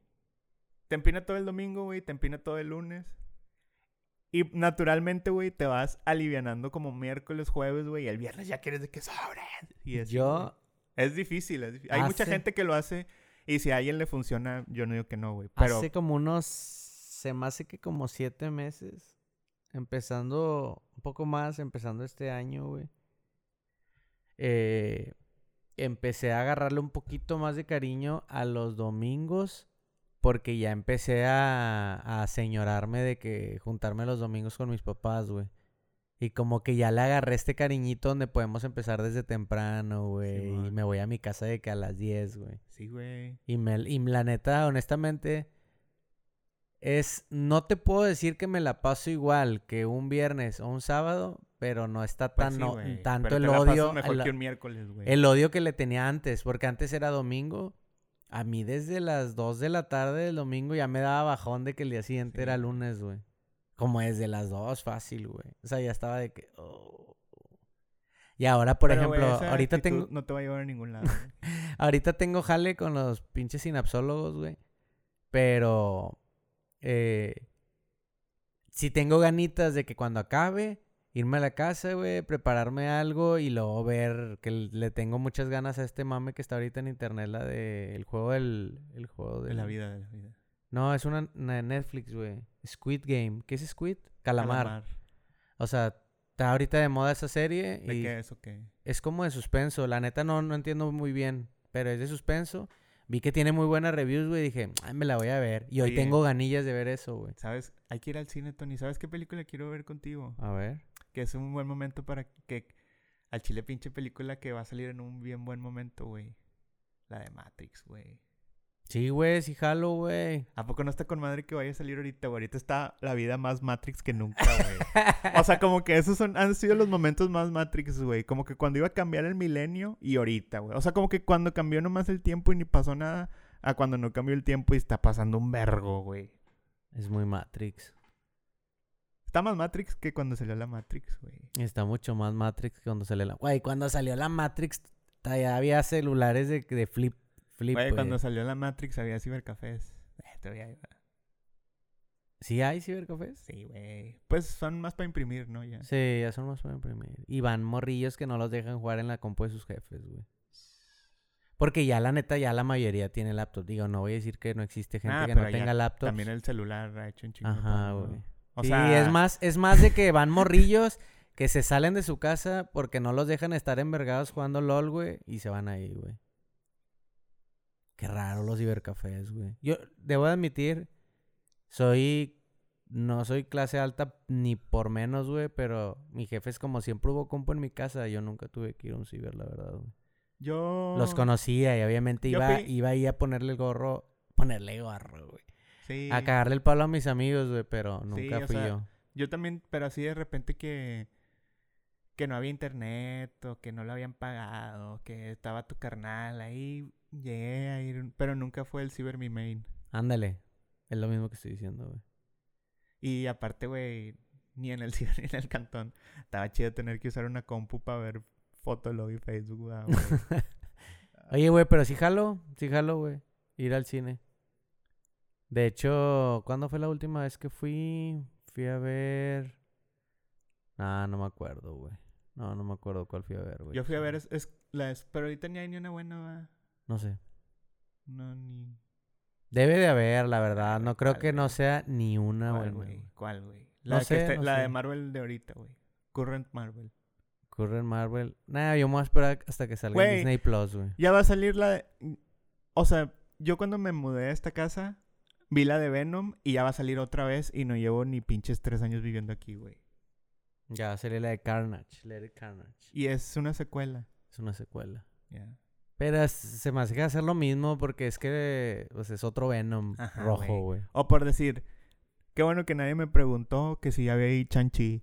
Te empina todo el domingo, güey, te empina todo el lunes. Y naturalmente, güey, te vas alivianando como miércoles, jueves, güey, y el viernes ya quieres de que sobres. Y güey. Yo, Es difícil, es difícil. Hay mucha gente que lo hace y si a alguien le funciona, yo no digo que no, güey. Pero hace como unos. Se me hace que como siete meses. Empezando un poco más, empezando este año, güey. eh, empecé a agarrarle un poquito más de cariño a los domingos. Porque ya empecé a, a señorarme de que juntarme los domingos con mis papás, güey. Y como que ya le agarré este cariñito donde podemos empezar desde temprano, güey. y me voy a mi casa de que a las 10, güey. sí, güey. Y, me, y la neta, honestamente, es. No te puedo decir que me la paso igual que un viernes o un sábado, pero no está Pues tan sí, no- tanto Pero el te la odio. mejor el, que un miércoles, güey. el odio que le tenía antes, porque antes era domingo. A mí desde las 2 de la tarde del domingo ya me daba bajón de que el día siguiente Sí, era lunes, güey. Como desde las 2, fácil, güey. O sea, ya estaba de que. oh. Y ahora, por Pero, ejemplo, esa ahorita tengo. No te va a llevar a ningún lado. Ahorita tengo jale con los pinches sinapsólogos, güey. Pero eh, si tengo ganitas de que cuando acabe, irme a la casa, güey, prepararme algo y luego ver que le tengo muchas ganas a este mame que está ahorita en internet, la de el juego del el juego de la vida, de la vida. No, es una, una Netflix, güey. Squid Game. ¿Qué es Squid? Calamar. O sea, está ahorita de moda esa serie ¿De y qué es o qué? es como de suspenso. La neta no, no entiendo muy bien, pero es de suspenso. Vi que tiene muy buenas reviews, güey. Dije, Ay, me la voy a ver. Y hoy Oye. tengo ganillas de ver eso, güey. ¿Sabes? Hay que ir al cine, Tony. ¿Sabes qué película quiero ver contigo? A ver. Que es un buen momento para que... Al chile pinche película que va a salir en un bien buen momento, güey. La de Matrix, güey. Sí, güey, sí jalo, güey. ¿A poco no está con madre que vaya a salir ahorita, güey? Ahorita está la vida más Matrix que nunca, güey. o sea, como que esos son, han sido los momentos más Matrix, güey. Como que cuando iba a cambiar el milenio y ahorita, güey. O sea, como que cuando cambió nomás el tiempo y ni pasó nada, a cuando no cambió el tiempo y está pasando un vergo, güey. Es muy Matrix. Está más Matrix que cuando salió la Matrix, güey. Está mucho más Matrix que cuando salió la... Güey, cuando salió la Matrix, ya había celulares de, de flip. Flip, Güey, güey. cuando salió la Matrix había cibercafés. Eh, todavía hay. ¿Sí hay cibercafés? Sí, güey. Pues son más para imprimir, ¿no? Ya. Sí, ya son más para imprimir. Y van morrillos que no los dejan jugar en la compu de sus jefes, güey. Porque ya la neta, ya la mayoría tiene laptop. Digo, no voy a decir que no existe gente Ah, que no tenga laptop. También el celular ha hecho un chingo. Ajá, güey. O sí, sea, es más, es más de que van morrillos que se salen de su casa porque no los dejan estar envergados jugando LOL, güey, y se van ahí, güey. Qué raro los cibercafés, güey. Yo debo admitir, soy. No soy clase alta ni por menos, güey, pero mi jefe es como siempre hubo compu en mi casa. Yo nunca tuve que ir a un ciber, la verdad, güey. Yo... Los conocía y obviamente iba, fui- iba ahí a ponerle el gorro. Ponerle gorro, güey. Sí. A cagarle el palo a mis amigos, güey, pero nunca fui sea, yo. Yo también, pero así de repente que... Que no había internet o que no lo habían pagado, que estaba tu carnal ahí. Llegué a ir, pero nunca fue el ciber mi main. Ándale. Es lo mismo que estoy diciendo, güey. Y aparte, güey, ni en el ciber ni en el cantón. Estaba chido tener que usar una compu para ver Fotolog y Facebook, ah, güey. Oye, güey, pero sí jalo, sí jalo, güey. Ir al cine. De hecho, ¿cuándo fue la última vez que fui? Fui a ver. Ah, no me acuerdo, güey. No, no me acuerdo cuál fui a ver, güey. Yo fui a ver, es, es- la es- pero ahorita ni hay ni una buena. No sé. No, ni... Debe de haber, la verdad. No creo ¿cuál, que no sea ni una ¿Cuál, buena. güey? ¿Cuál, güey? No La, que sé, esté- no la de. Marvel de ahorita, güey. Current Marvel. Current Marvel. Nah, yo me voy a esperar hasta que salga. Disney Plus, güey. Ya va a salir la de... O sea, yo cuando me mudé a esta casa, vi la de Venom y ya va a salir otra vez y no llevo ni pinches tres años viviendo aquí, güey. Ya sería la de Carnage. Let It Carnage. Y es una secuela. Es una secuela. Ya. Pero es- se me hace que hacer lo mismo porque es que pues, es otro Venom Ajá, rojo, güey. O por decir, qué bueno que nadie me preguntó que si ya veía Chanchi.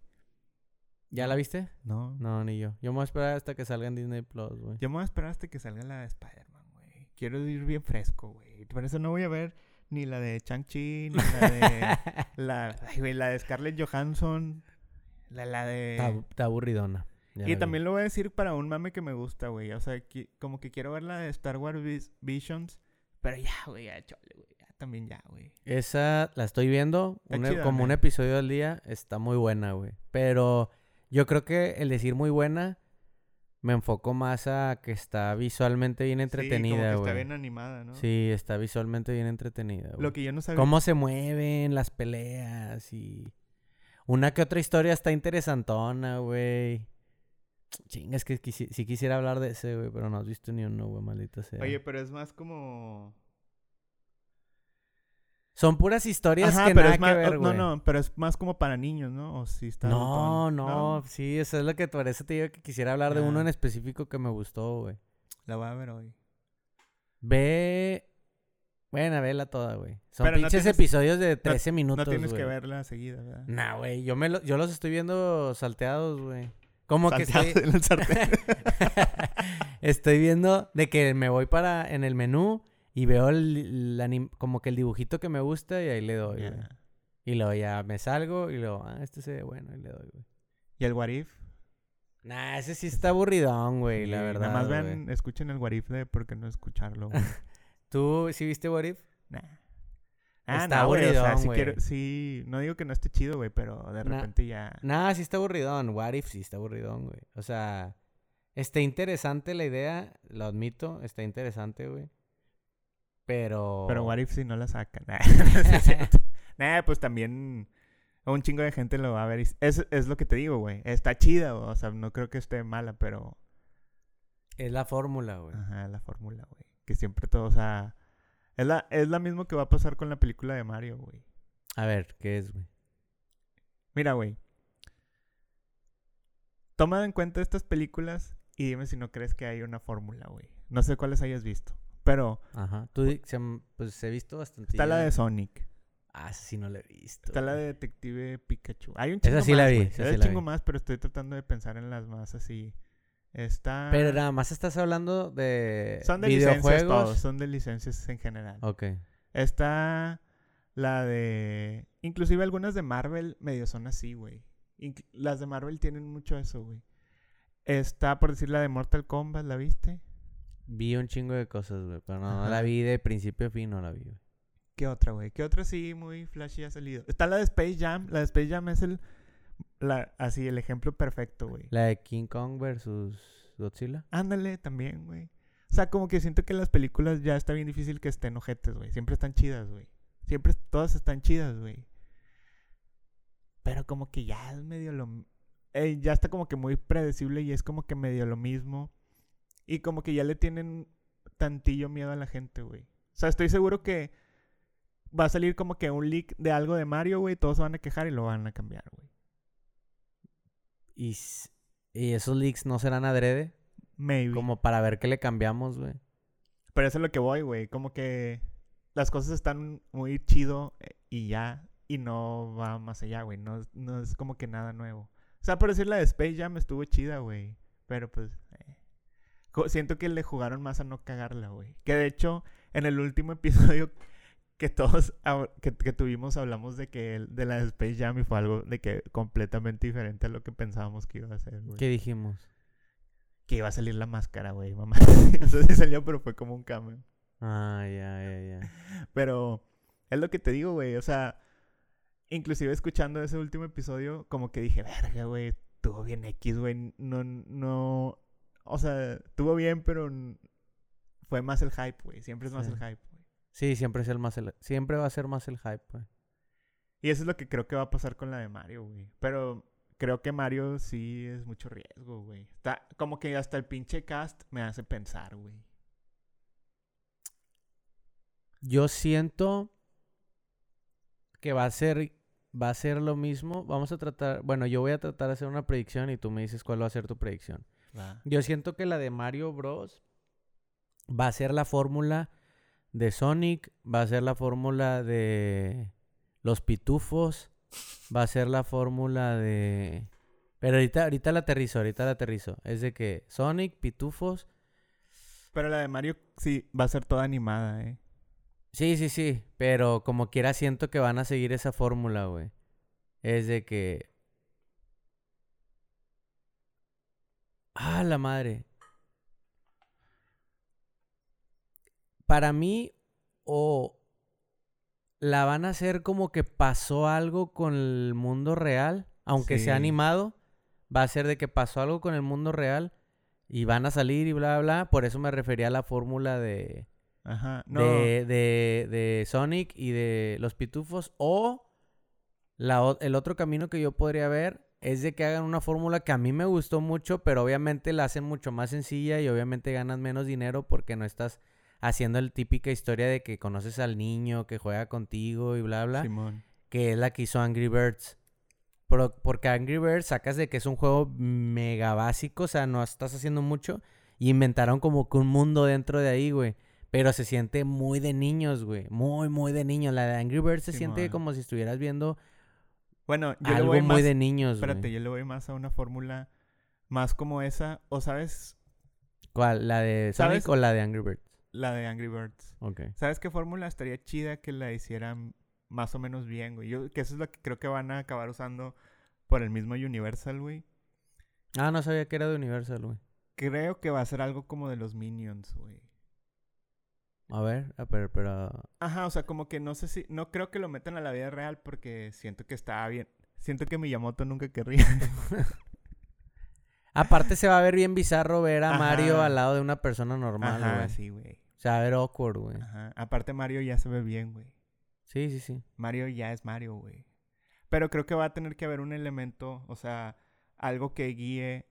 ¿Ya la viste? No. No, ni yo. Yo me voy a esperar hasta que salga en Disney Plus, güey. Yo me voy a esperar hasta que salga la de Spider-Man, güey. Quiero ir bien fresco, güey. Por eso no voy a ver ni la de Chang-Chi, ni la de... la, ay, güey, la de Scarlett Johansson. La, la de... Está, está aburridona. Ya Y vi. también lo voy a decir para un mame que me gusta, güey. O sea, qui- como que quiero ver la de Star Wars Vis- Visions. Pero ya, güey, ya, chole, güey. Ya, también ya, güey. Esa la estoy viendo un e- como un ¿no? episodio al día. Está muy buena, güey. Pero yo creo que el decir muy buena me enfoco más a que está visualmente bien Sí, como que entretenida, está güey. bien animada, ¿no? Sí, está visualmente bien entretenida, güey. Lo que yo no sabía... Cómo se mueven las peleas y... Una que otra historia está interesantona, güey. Chinga, es que sí quisiera hablar de ese, güey, pero no has visto ni uno, güey, maldita sea. Oye, pero es más como... Son puras historias Ajá, que pero nada es más... que ver, güey. no, no, pero es más como para niños, ¿no? O si está... No, no, sí, eso es lo que por eso te digo que quisiera hablar de uno en específico que me gustó, güey. La voy a ver hoy. Ve... Bueno, vela toda, güey. Son Pero no pinches tienes- episodios de 13 minutos, No tienes que verla seguida, ¿verdad? Nah, güey, yo, me lo- yo los estoy viendo salteados, güey. Como que estoy... en el estoy viendo de que me voy para en el menú y veo el, el como que el dibujito que me gusta y ahí le doy, güey. Y luego ya me salgo y luego, ah, este se ve bueno y le doy, güey. ¿Y el What If? Nah, ese sí está aburridón, güey, la verdad. Nada más güey. escuchen el What If de por qué no escucharlo, güey. ¿Tú sí viste What If? Nah. Ah, Está no, güey, o sea, aburridón, sí, güey. quiero- sí, no digo que no esté chido, güey, pero de Nah. repente ya... Nah, sí está aburridón. What If sí está aburridón, güey. O sea, está interesante la idea, lo admito, está interesante, güey. Pero... Pero What If si no la sacan. Nah, pues también un chingo de gente lo va a ver. y Es, es lo que te digo, güey. Está chida, o sea, no creo que esté mala, pero... Es la fórmula, güey. Ajá, la fórmula, güey. Que siempre todo, o sea... Es la, es la mismo que va a pasar con la película de Mario, güey. A ver, ¿qué es, güey? Mira, güey. Toma en cuenta estas películas y dime si no crees que hay una fórmula, güey. No sé cuáles hayas visto. Pero Ajá. Tú, se pues he visto bastante. está la de Sonic. Ah, esa sí no la he visto. Está la de Detective Pikachu. Hay un Esa chingo sí la más, vi, güey. esa Hay sí un la chingo vi. más, pero estoy tratando de pensar en las más así. Está... Pero nada más estás hablando de Son de licencias videojuegos. todos. Son de licencias en general. Ok. Está la de... Inclusive algunas de Marvel medio son así, güey. Las de Marvel tienen mucho eso, güey. Está, por decir, la de Mortal Kombat, ¿la viste? Vi un chingo de cosas, güey. Pero no, la vi de principio a fin, no la vi, güey. ¿Qué otra, güey? ¿Qué otra sí muy flashy ha salido? Está la de Space Jam. La de Space Jam es el... La, así, el ejemplo perfecto, güey. La de King Kong versus Godzilla. Ándale, también, güey. O sea, como que siento que las películas ya está bien difícil que estén ojetes, güey. Siempre están chidas, güey. Siempre todas están chidas, güey. Pero como que ya es medio lo... eh, ya está como que muy predecible y es como que medio lo mismo. Y como que ya le tienen tantillo miedo a la gente, güey. O sea, estoy seguro que va a salir como que un leak de algo de Mario, güey. Todos se van a quejar y lo van a cambiar, güey. Y, y esos leaks no serán adrede. Maybe. Como para ver qué le cambiamos, güey. Pero eso es lo que voy, güey. Como que las cosas están muy chido eh, y ya. Y no va más allá, güey. No, es- no es como que nada nuevo. O sea, por decir la de Space Jam estuvo chida, güey. Pero pues... eh. Siento que le jugaron más a no cagarla, güey. Que de hecho, en el último episodio que todos que, que tuvimos hablamos de que el- de la Space Jam y fue algo de que completamente diferente a lo que pensábamos que iba a ser, güey. ¿Qué dijimos? Que iba a salir la máscara, güey, mamá. Eso sí salió, pero fue como un cameo. Ah, ya, ya, ya. Pero es lo que te digo, güey. O sea, inclusive escuchando ese último episodio, como que dije, verga, güey, estuvo bien X, güey. No, no. O sea, estuvo bien, pero fue más el hype, güey. Siempre es más Sí. el hype, güey. Sí, siempre es el más el- siempre va a ser más el hype, güey. Y eso es lo que creo que va a pasar con la de Mario, güey. Pero creo que Mario sí es mucho riesgo, güey. Está como que hasta el pinche cast me hace pensar, güey. Yo siento que va a ser va a ser lo mismo. Vamos a tratar, bueno, yo voy a tratar de hacer una predicción y tú me dices cuál va a ser tu predicción. Va. Yo siento que la de Mario Bros va a ser la fórmula de Sonic, va a ser la fórmula de los pitufos, va a ser la fórmula de... Pero ahorita, ahorita la aterrizo, ahorita la aterrizo. Es de que Sonic, pitufos... Pero la de Mario sí va a ser toda animada, ¿eh? Sí, sí, sí, pero como quiera siento que van a seguir esa fórmula, güey. Es de que... Ah, la madre. Para mí, o la van a hacer como que pasó algo con el mundo real, aunque sea animado, va a ser de que pasó algo con el mundo real y van a salir y bla, bla, bla. Por eso me refería a la fórmula de, Ajá. No. de, de, de Sonic y de los pitufos. O la, o- el otro camino que yo podría ver es de que hagan una fórmula que a mí me gustó mucho, pero obviamente la hacen mucho más sencilla y obviamente ganas menos dinero porque no estás haciendo la típica historia de que conoces al niño que juega contigo y bla, bla, Simón. que es la que hizo Angry Birds. Pero- porque Angry Birds sacas de que es un juego mega básico, o sea, no estás haciendo mucho. Y inventaron como que un mundo dentro de ahí, güey. Pero se siente muy de niños, güey. Muy, muy de niños. La de Angry Birds se siente como si estuvieras viendo Bueno, yo le algo voy muy más... de niños, güey. Espérate, yo le voy más a una fórmula más como esa. O sabes, ¿Cuál? ¿La de Sonic ¿Sabes? o la de Angry Birds? la de Angry Birds. Ok. ¿Sabes qué fórmula estaría chida que la hicieran más o menos bien, güey? Yo, que eso es lo que creo que van a acabar usando por el mismo Universal, güey. Ah, no sabía que era de Universal, güey. Creo que va a ser algo como de los Minions, güey. A ver, a ver, pero... Ajá, o sea, como que no sé si... No creo que lo metan a la vida real porque siento que está bien. Siento que Miyamoto nunca querría. Aparte se va a ver bien bizarro ver a Ajá. Mario al lado de una persona normal, Ajá, güey. sí, güey. Se va a ver awkward, güey. Ajá. Aparte Mario ya se ve bien, güey. Sí, sí, sí. Mario ya es Mario, güey. Pero creo que va a tener que haber un elemento, o sea, algo que guíe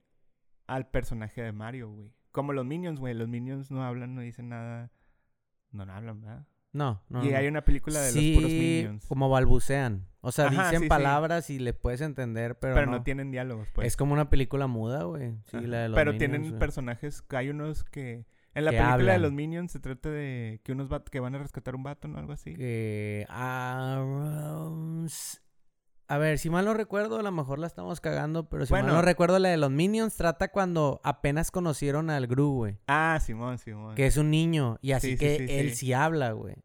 al personaje de Mario, güey. Como los Minions, güey. Los Minions no hablan, no dicen nada. No, no hablan, ¿verdad? No, no. y hay una película de sí, los puros Minions. como balbucean. O sea, Ajá, dicen sí, sí. palabras y le puedes entender, pero, Pero, no. no. tienen diálogos, pues. Es como una película muda, güey. Sí, Ajá. la de los Pero Minions, tienen personajes, hay unos que... En la Que película de los Minions se trata de que unos que van a rescatar un vato, ¿no? Algo así. Que... s- A ver, si mal no recuerdo, a lo mejor la estamos cagando, pero si mal no recuerdo, la de los Minions trata cuando apenas conocieron al Gru, güey. Ah, Simón, Simón. Que es un niño, y así Sí, sí, que sí, él sí. habla, güey.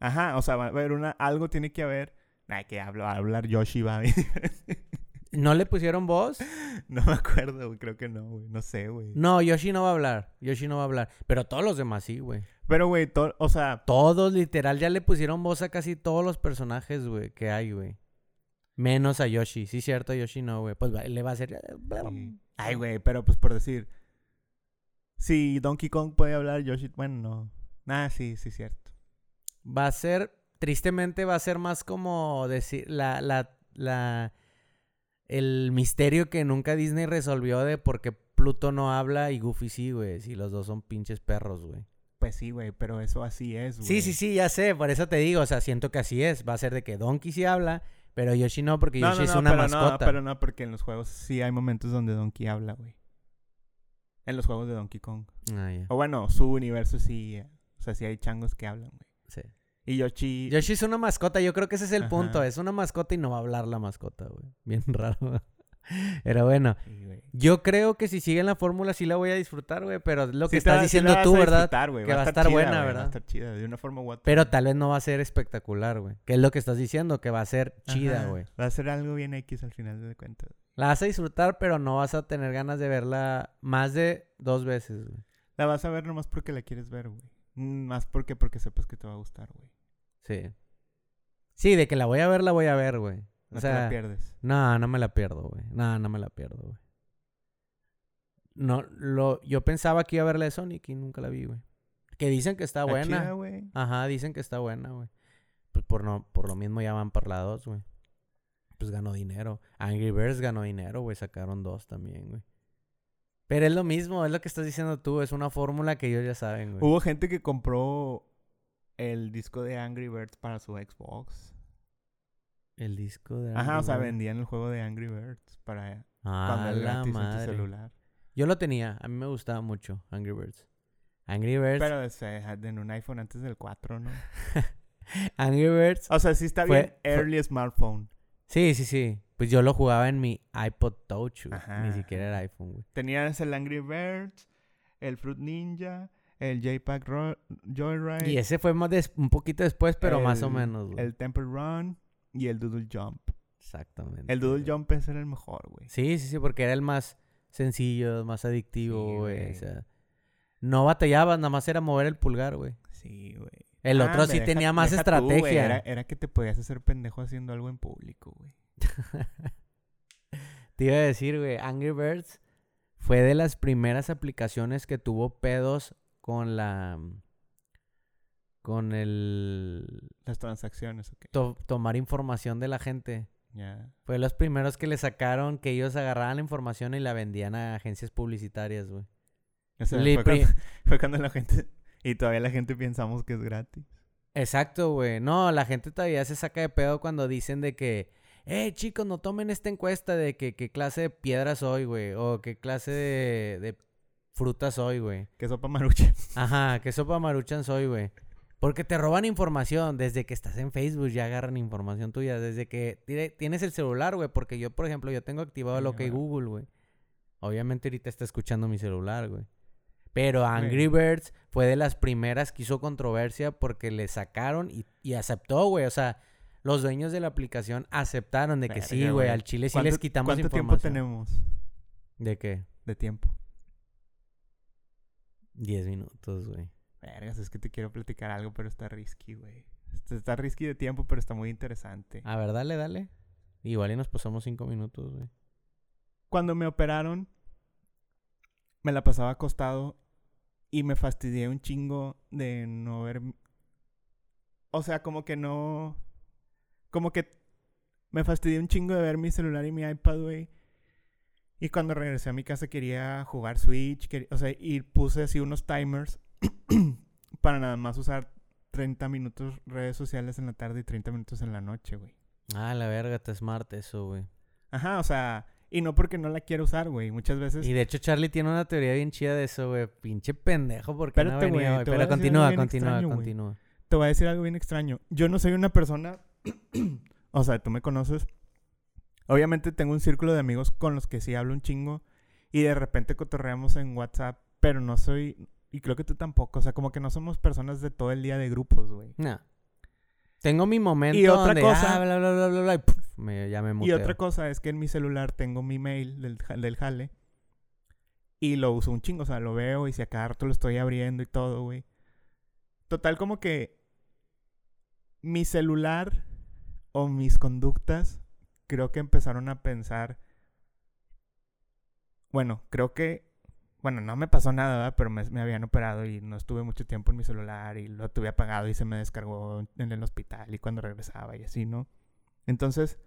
Ajá, o sea, va a haber una... Algo tiene que haber... Ay, que hablo, va a hablar Yoshi, va. ¿No le pusieron voz? no me acuerdo, güey. Creo que no, güey. No sé, güey. No, Yoshi no va a hablar. Yoshi no va a hablar. Pero todos los demás sí, güey. Pero, güey, o sea... Todos, literal, ya le pusieron voz a casi todos los personajes, güey, que hay, güey. Menos a Yoshi. Sí, cierto, a Yoshi no, güey. Pues va- le va a hacer... sí. Ay, güey, pero pues por decir... Si Donkey Kong puede hablar, Yoshi... Bueno, no. Nah, sí, sí, cierto. Va a ser... Tristemente va a ser más como decir... La... La... la el misterio que nunca Disney resolvió de por qué Pluto no habla y Goofy sí, güey. Si los dos son pinches perros, güey. Pues sí, güey, pero eso así es, güey. Sí, sí, sí, ya sé. Por eso te digo. O sea, siento que así es. Va a ser de que Donkey sí habla, pero Yoshi no, porque No, Yoshi no, es no, una pero mascota. no, pero no, porque en los juegos sí hay momentos donde Donkey habla, güey. En los juegos de Donkey Kong. Ah, ya. O bueno, su universo sí... eh, O sea, sí hay changos que hablan, güey. Sí. Y Yoshi... Yoshi es una mascota, yo creo que ese es el punto. Es una mascota y no va a hablar la mascota, güey. Bien raro. Pero bueno, yo creo que si siguen la fórmula sí la voy a disfrutar, güey. Pero es lo que Sí estás va- diciendo tú, ¿verdad? Que va a estar chida, buena, güey, Va ¿verdad? a estar chida, de una forma u otra. Pero tal vez no va a ser espectacular, güey. Que es lo que estás diciendo, que va a ser chida, güey. Va a ser algo bien X al final de cuentas. La vas a disfrutar, pero no vas a tener ganas de verla más de dos veces, güey. La vas a ver nomás porque la quieres ver, güey. Mm, Más porque porque sepas que te va a gustar, güey. Sí. Sí, de que la voy a ver, la voy a ver, güey. O No te la pierdes. No, no me la pierdo, güey. No, no me la pierdo, güey. No, lo, yo pensaba que iba a ver la de Sonic y nunca la vi, güey. Que dicen que está buena. güey. Ajá, dicen que está buena, güey. Pues por, no, por lo mismo ya van por la 2, güey. Pues ganó dinero. Angry Birds ganó dinero, güey. Sacaron dos también, güey. Pero es lo mismo, es lo que estás diciendo tú. Es una fórmula que ellos ya saben, güey. Hubo gente que compró el disco de Angry Birds para su Xbox. El disco de Ajá, o Angry sea, Birds. vendían el juego de Angry Birds para Ah, cuando era la gratis en tu madre. celular. Yo lo tenía. A mí me gustaba mucho Angry Birds. Angry Birds. Pero o sea, en un iPhone antes del 4, ¿no? Angry Birds. O sea, sí está Fue- bien early smartphone. Sí, sí, sí. Pues yo lo jugaba en mi iPod Touch, güey. Ajá, Ni siquiera era iPhone, güey. Tenías el Angry Birds, el Fruit Ninja, el J-Pack Ro- Joyride. Y ese fue más des- un poquito después, pero más o el- menos, güey. El Temple Run y el Doodle Jump. Exactamente. El Doodle. Jump era el mejor, güey. Sí, sí, sí, porque era el más sencillo, más adictivo, güey. güey. o sea, no batallabas, nada más era mover el pulgar, güey. Sí, güey. El Ah, otro sí deja- tenía más deja tú, güey, estrategia. Era, era que te podías hacer pendejo haciendo algo en público, güey. Te iba a decir, güey, Angry Birds fue de las primeras aplicaciones que tuvo pedos con la... con el... Las transacciones, ok. to- tomar información de la gente. Ya. Fue los primeros que le sacaron que ellos agarraban la información y la vendían a agencias publicitarias, güey. O sea, fue, cuando, fue cuando la gente... Y todavía la gente pensamos que es gratis. Exacto, güey. No, la gente todavía se saca de pedo cuando dicen de que, eh, chicos, no tomen esta encuesta de que qué clase de piedra soy, güey. O qué clase de, de fruta soy, güey. Que sopa marucha. Ajá, qué sopa maruchan soy, güey. Porque te roban información. Desde que estás en Facebook ya agarran información tuya. Desde que tiene- tienes el celular, güey. Porque yo, por ejemplo, yo tengo activado lo que. Google, güey. Obviamente ahorita está escuchando mi celular, güey. Pero Angry. Birds fue de las primeras que hizo controversia porque le sacaron y, y aceptó, güey. O sea, los dueños de la aplicación aceptaron de que sí, Verga, güey. güey. Al chile sí ¿Cuánto- les quitamos ¿Cuánto información. tiempo tenemos ¿De qué? de tiempo? Diez minutos, güey. Vergas, es que te quiero platicar algo, pero está risky, güey. Está- risky de tiempo, pero está muy interesante. A ver, dale, dale. Igual y nos pasamos cinco minutos, güey. Cuando me operaron, me la pasaba acostado y me fastidié un chingo de no ver... O sea, como que no... Como que me fastidié un chingo de ver mi celular y mi iPad, güey. Y cuando regresé a mi casa quería jugar Switch, quería- o sea, y puse así unos timers para nada más usar 30 minutos redes sociales en la tarde y 30 minutos en la noche, güey. Ah, la verga, está smart eso, güey. Ajá, o sea, y no porque no la quiera usar, güey. Muchas veces Y de hecho Charlie tiene una teoría bien chida de eso, güey. Pinche pendejo, porque no venía, güey, te Pero continúa, continúa, güey. continúa. te voy a decir algo bien extraño. Yo no soy una persona, o sea, tú me conoces. Obviamente tengo un círculo de amigos con los que sí hablo un chingo y de repente cotorreamos en WhatsApp, pero no soy, y creo que tú tampoco, o sea, como que no somos personas de todo el día de grupos, güey. No. Tengo mi momento Y otra donde, cosa- ah, bla, bla, bla, bla, bla, y puf, me, ya me Y otra cosa es que en mi celular tengo mi mail del, del jale y lo uso un chingo, o sea, lo veo y si a cada rato lo estoy abriendo y todo, güey. Total, como que mi celular o mis conductas creo que empezaron a pensar. Bueno, creo que. Bueno, no me pasó nada, ¿verdad? pero me, me habían operado y no estuve mucho tiempo en mi celular y lo tuve apagado y se me descargó en el hospital y cuando regresaba y así, ¿no? Entonces,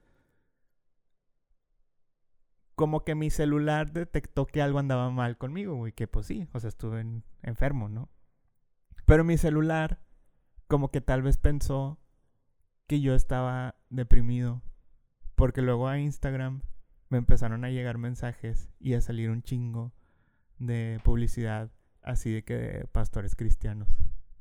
como que mi celular detectó que algo andaba mal conmigo, güey, que pues sí, o sea, estuve en- enfermo, ¿no? Pero mi celular, como que tal vez pensó que yo estaba deprimido, porque luego a Instagram me empezaron a llegar mensajes y a salir un chingo de publicidad, así de que de pastores cristianos.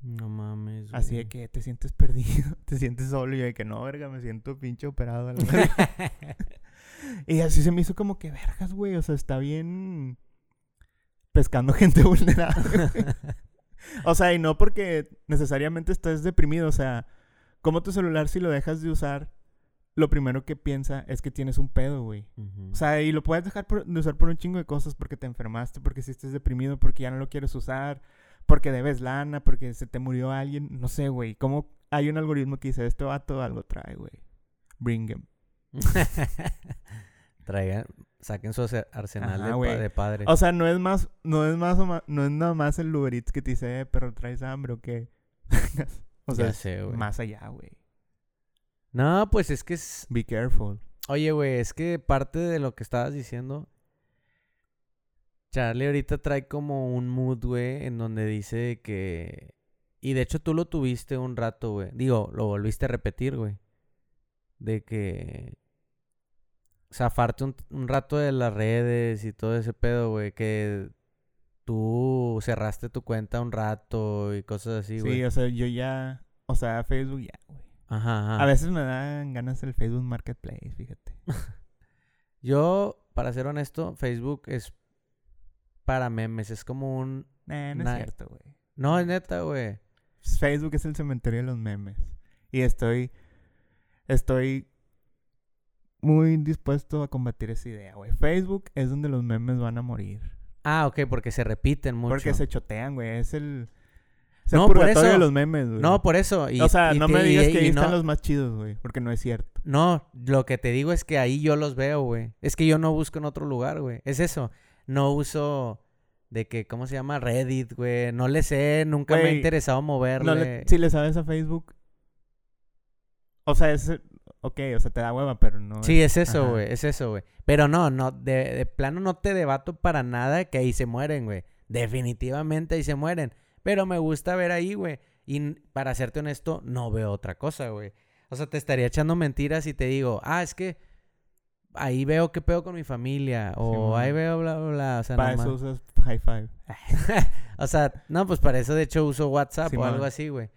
No mames, Así de güey. que te sientes perdido, te sientes solo y yo de que no, verga, me siento pinche operado. a la verga". y así se me hizo como que vergas, güey, o sea, está bien pescando gente vulnerable. güey. o sea, y no porque necesariamente estés deprimido, o sea, como tu celular si lo dejas de usar, lo primero que piensa es que tienes un pedo, güey. O sea, y lo puedes dejar por- de usar por un chingo de cosas porque te enfermaste, porque si estés deprimido, porque ya no lo quieres usar, porque debes lana, porque se te murió alguien, no sé, güey. ¿Cómo hay un algoritmo que dice, este vato algo trae, güey? Bring him. Traigan, saquen su arse- arsenal Ajá, de, pa- de padre. O sea, no es más, no es más, no es nada más el Uber Eats que te dice, eh, pero traes hambre o qué. o sea, sé, más allá, güey. No, pues es que es... Be careful. Oye, güey, es que parte de lo que estabas diciendo... Charlie ahorita trae como un mood, güey, en donde dice que... Y de hecho tú lo tuviste un rato, güey. Digo, lo volviste a repetir, güey. De que... Zafarte un, un rato de las redes y todo ese pedo, güey. Que tú cerraste tu cuenta un rato y cosas así, Sí, güey. o sea, yo ya, o sea, Facebook ya, güey. Ajá, ajá. A veces me dan ganas el Facebook Marketplace, fíjate. Yo, para ser honesto, Facebook es para memes. Es como un... Nah, no Nah. es cierto, güey. No, es neta, güey. Facebook es el cementerio de los memes. Y estoy, estoy muy dispuesto a combatir esa idea, güey. Facebook es donde los memes van a morir. Ah, ok, porque se repiten mucho. Porque se chotean, güey. Es el, es No, por eso. de los memes, güey. No, por eso. y- o sea, y no te- me digas y- que ahí no, están los más chidos, güey. Porque no es cierto. No, lo que te digo es que ahí yo los veo, güey. Es que yo no busco en otro lugar, güey. Es eso. No uso de que, ¿cómo se llama? Reddit, güey. No le sé, nunca me ha interesado moverle. No le- si le sabes a Facebook. O sea, es. Ok, o sea, te da hueva, pero no. Sí, es eso, Ajá. güey, es eso, güey. Pero no, no, de, de plano no te debato para nada que ahí se mueren, güey. Definitivamente ahí se mueren. Pero me gusta ver ahí, güey. Y para serte honesto, no veo otra cosa, güey. O sea, te estaría echando mentiras y te digo, ah, es que ahí veo qué pedo con mi familia. O ahí veo bla, bla, bla. O sea, Para eso usas high five. o sea, no, pues para eso de hecho uso WhatsApp o algo así, güey.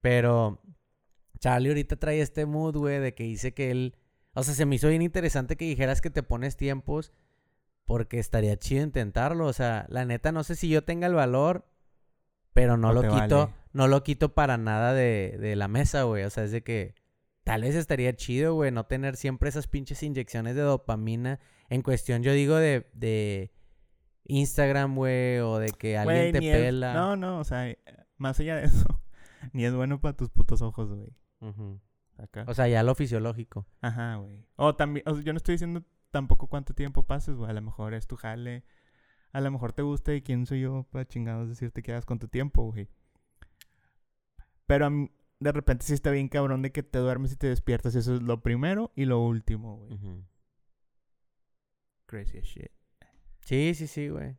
Pero Charlie ahorita trae este mood, güey, de que dice que él... O sea, se me hizo bien interesante que dijeras que te pones tiempos porque estaría chido intentarlo. O sea, la neta, no sé si yo tenga el valor, pero no lo quito, vale. no lo quito para nada de, de la mesa, güey. O sea, es de que tal vez estaría chido, güey, no tener siempre esas pinches inyecciones de dopamina. En cuestión, yo digo de, de Instagram, güey, o de que alguien Güey, te es- pela. No, no, o sea, más allá de eso, ni es bueno para tus putos ojos, güey. Acá. O sea, ya lo fisiológico. Ajá, güey. O también, o sea, yo no estoy diciendo tampoco cuánto tiempo pases, güey. A lo mejor es tu jale. A lo mejor te gusta y quién soy yo para chingados decirte qué hagas con tu tiempo, güey. Pero a mí, de repente sí está bien cabrón de que te duermes y te despiertas. Eso es lo primero y lo último, güey. Crazy as shit. Sí, sí, sí, güey.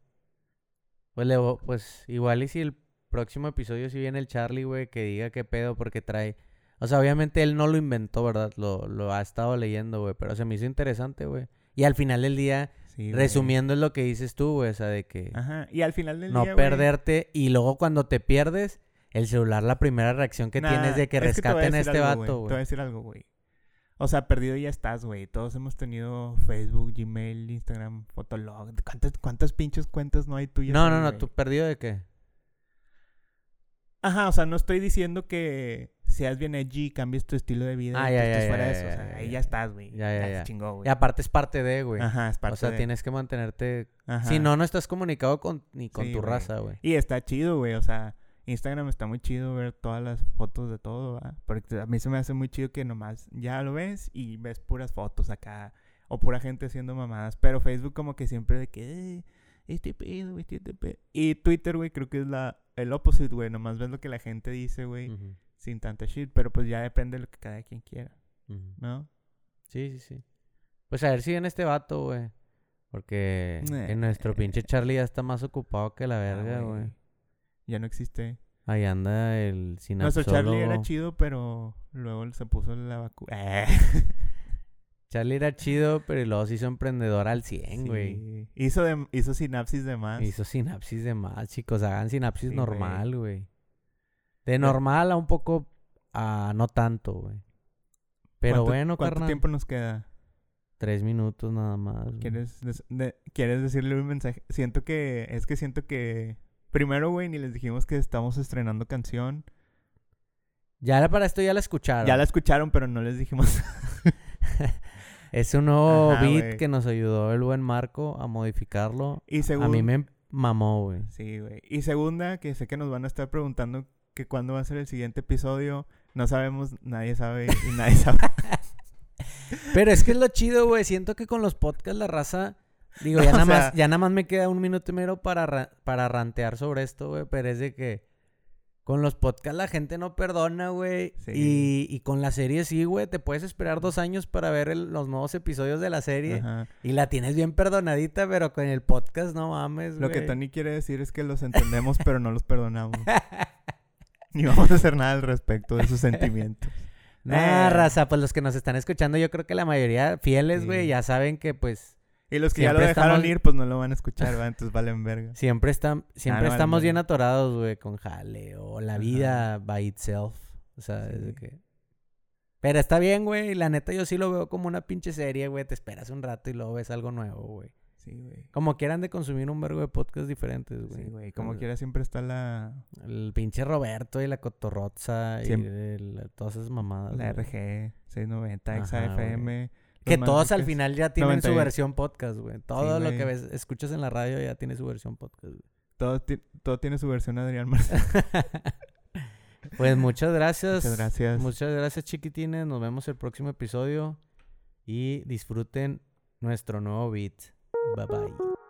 Pues, le, pues igual y si el próximo episodio si viene el Charlie, güey, que diga qué pedo porque trae... O sea, obviamente él no lo inventó, ¿verdad? Lo, lo ha estado leyendo, güey, pero se me hizo interesante, güey. Y al final del día, Sí, güey. resumiendo es lo que dices tú, güey, o sea, de que Ajá. Y al final del no día, güey, perderte y luego cuando te pierdes, el celular, la primera reacción que nah, tienes de que es a rescaten a este algo, vato, Te voy a güey. decir algo, güey. O sea, perdido ya estás, güey. Todos hemos tenido Facebook, Gmail, Instagram, Fotolog. ¿Cuántas, cuántas pinches cuentas no hay tuyas? No, no, no, güey? ¿tú perdido de qué? Ajá, o sea, no estoy diciendo que seas bien edgy cambies tu estilo de vida Ah, y ya, ya, estés ya, de eso. O sea, ahí ya. estás, güey. Ya, ya, ya. chingó, güey. Y aparte es parte de, güey. Ajá, es parte O sea, de. tienes que mantenerte... Ajá. Si no, no estás comunicado con, ni con Sí, tu raza, güey. Y está chido, güey. O sea, Instagram está muy chido ver todas las fotos de todo, ¿verdad? Porque a mí se me hace muy chido que nomás ya lo ves y ves puras fotos acá. O pura gente haciendo mamadas. Pero Facebook como que siempre de que... "Eh, Este pedo, güey, este pedo. Y Twitter, güey, creo que es la, el opposite, güey. Nomás ves lo que la gente dice, güey. Ujú, Sin tanta shit. Pero pues ya depende de lo que cada quien quiera. ¿no? Sí, sí, sí. Pues a ver si viene este vato, güey. Porque Eh. en nuestro pinche Charlie ya está más ocupado que la Ah, verga, güey. Ya no existe. Ahí anda el Nuestro Charlie era sinapsólogo. chido, pero luego se puso la vacuna. Charlie era chido, pero luego se hizo emprendedor al 100, güey. Hizo, de- hizo sinapsis de más. Hizo sinapsis de más, chicos. Hagan sinapsis Sí, normal, güey. De normal a un poco a no tanto, güey. Pero ¿Cuánto- bueno, ¿Cuánto carnal. tiempo nos queda? Tres minutos nada más. güey. ¿Quieres, des- de- ¿Quieres decirle un mensaje? Siento que... Es que siento que... Primero, güey, ni les dijimos que estamos estrenando canción. Ya la- para esto ya la escucharon. Ya la escucharon, pero no les dijimos... Es un nuevo Ajá, beat güey. que nos ayudó el buen Marco a modificarlo. y A mí me mamó, güey. Sí, güey. Y segunda, que sé que nos van a estar preguntando que cuándo va a ser el siguiente episodio. No sabemos, nadie sabe y nadie sabe. Pero es que es lo chido, güey. Siento que con los podcasts la raza... Digo, ya, O nada, más, ya nada más me queda un minuto y medio para, ra- para rantear sobre esto, güey. Pero es de que con los podcasts la gente no perdona, güey. Sí. Y, y con la serie sí, güey. Te puedes esperar dos años para ver el- los nuevos episodios de la serie. Ajá. Y la tienes bien perdonadita, pero con el podcast no mames, Lo que güey. Tony quiere decir es que los entendemos, pero no los perdonamos. Ni vamos a hacer nada al respecto de sus sentimientos. Nah, Eh. raza, pues los que nos están escuchando, yo creo que la mayoría fieles, güey, Sí. ya saben que pues Y los que ya lo dejaron estamos- ir, pues no lo van a escuchar, ¿va? Entonces valen verga. Siempre, están, siempre no, vale estamos bien atorados, güey, con jale o la vida by itself. O sea, desde Sí. que... Pero está bien, güey. La neta, yo sí lo veo como una pinche serie, güey. Te esperas un rato y luego ves algo nuevo, güey. Sí, güey. Como quieran de consumir un vergo de podcasts diferentes, güey. Sí, güey. Como quiera siempre está la, El pinche Roberto y la Cotorroza y el- todas esas mamadas. la güey. RG 690, Ajá, XAFM. Que los todos al final ya tienen su 91. versión podcast, güey. Todo lo que ves, escuchas en la radio ya tiene su versión podcast, güey. Todo, ti- todo tiene su versión Adrián Marcelo. Pues muchas gracias. Muchas gracias. Muchas gracias, chiquitines. Nos vemos el próximo episodio. Y disfruten nuestro nuevo beat. Bye-bye.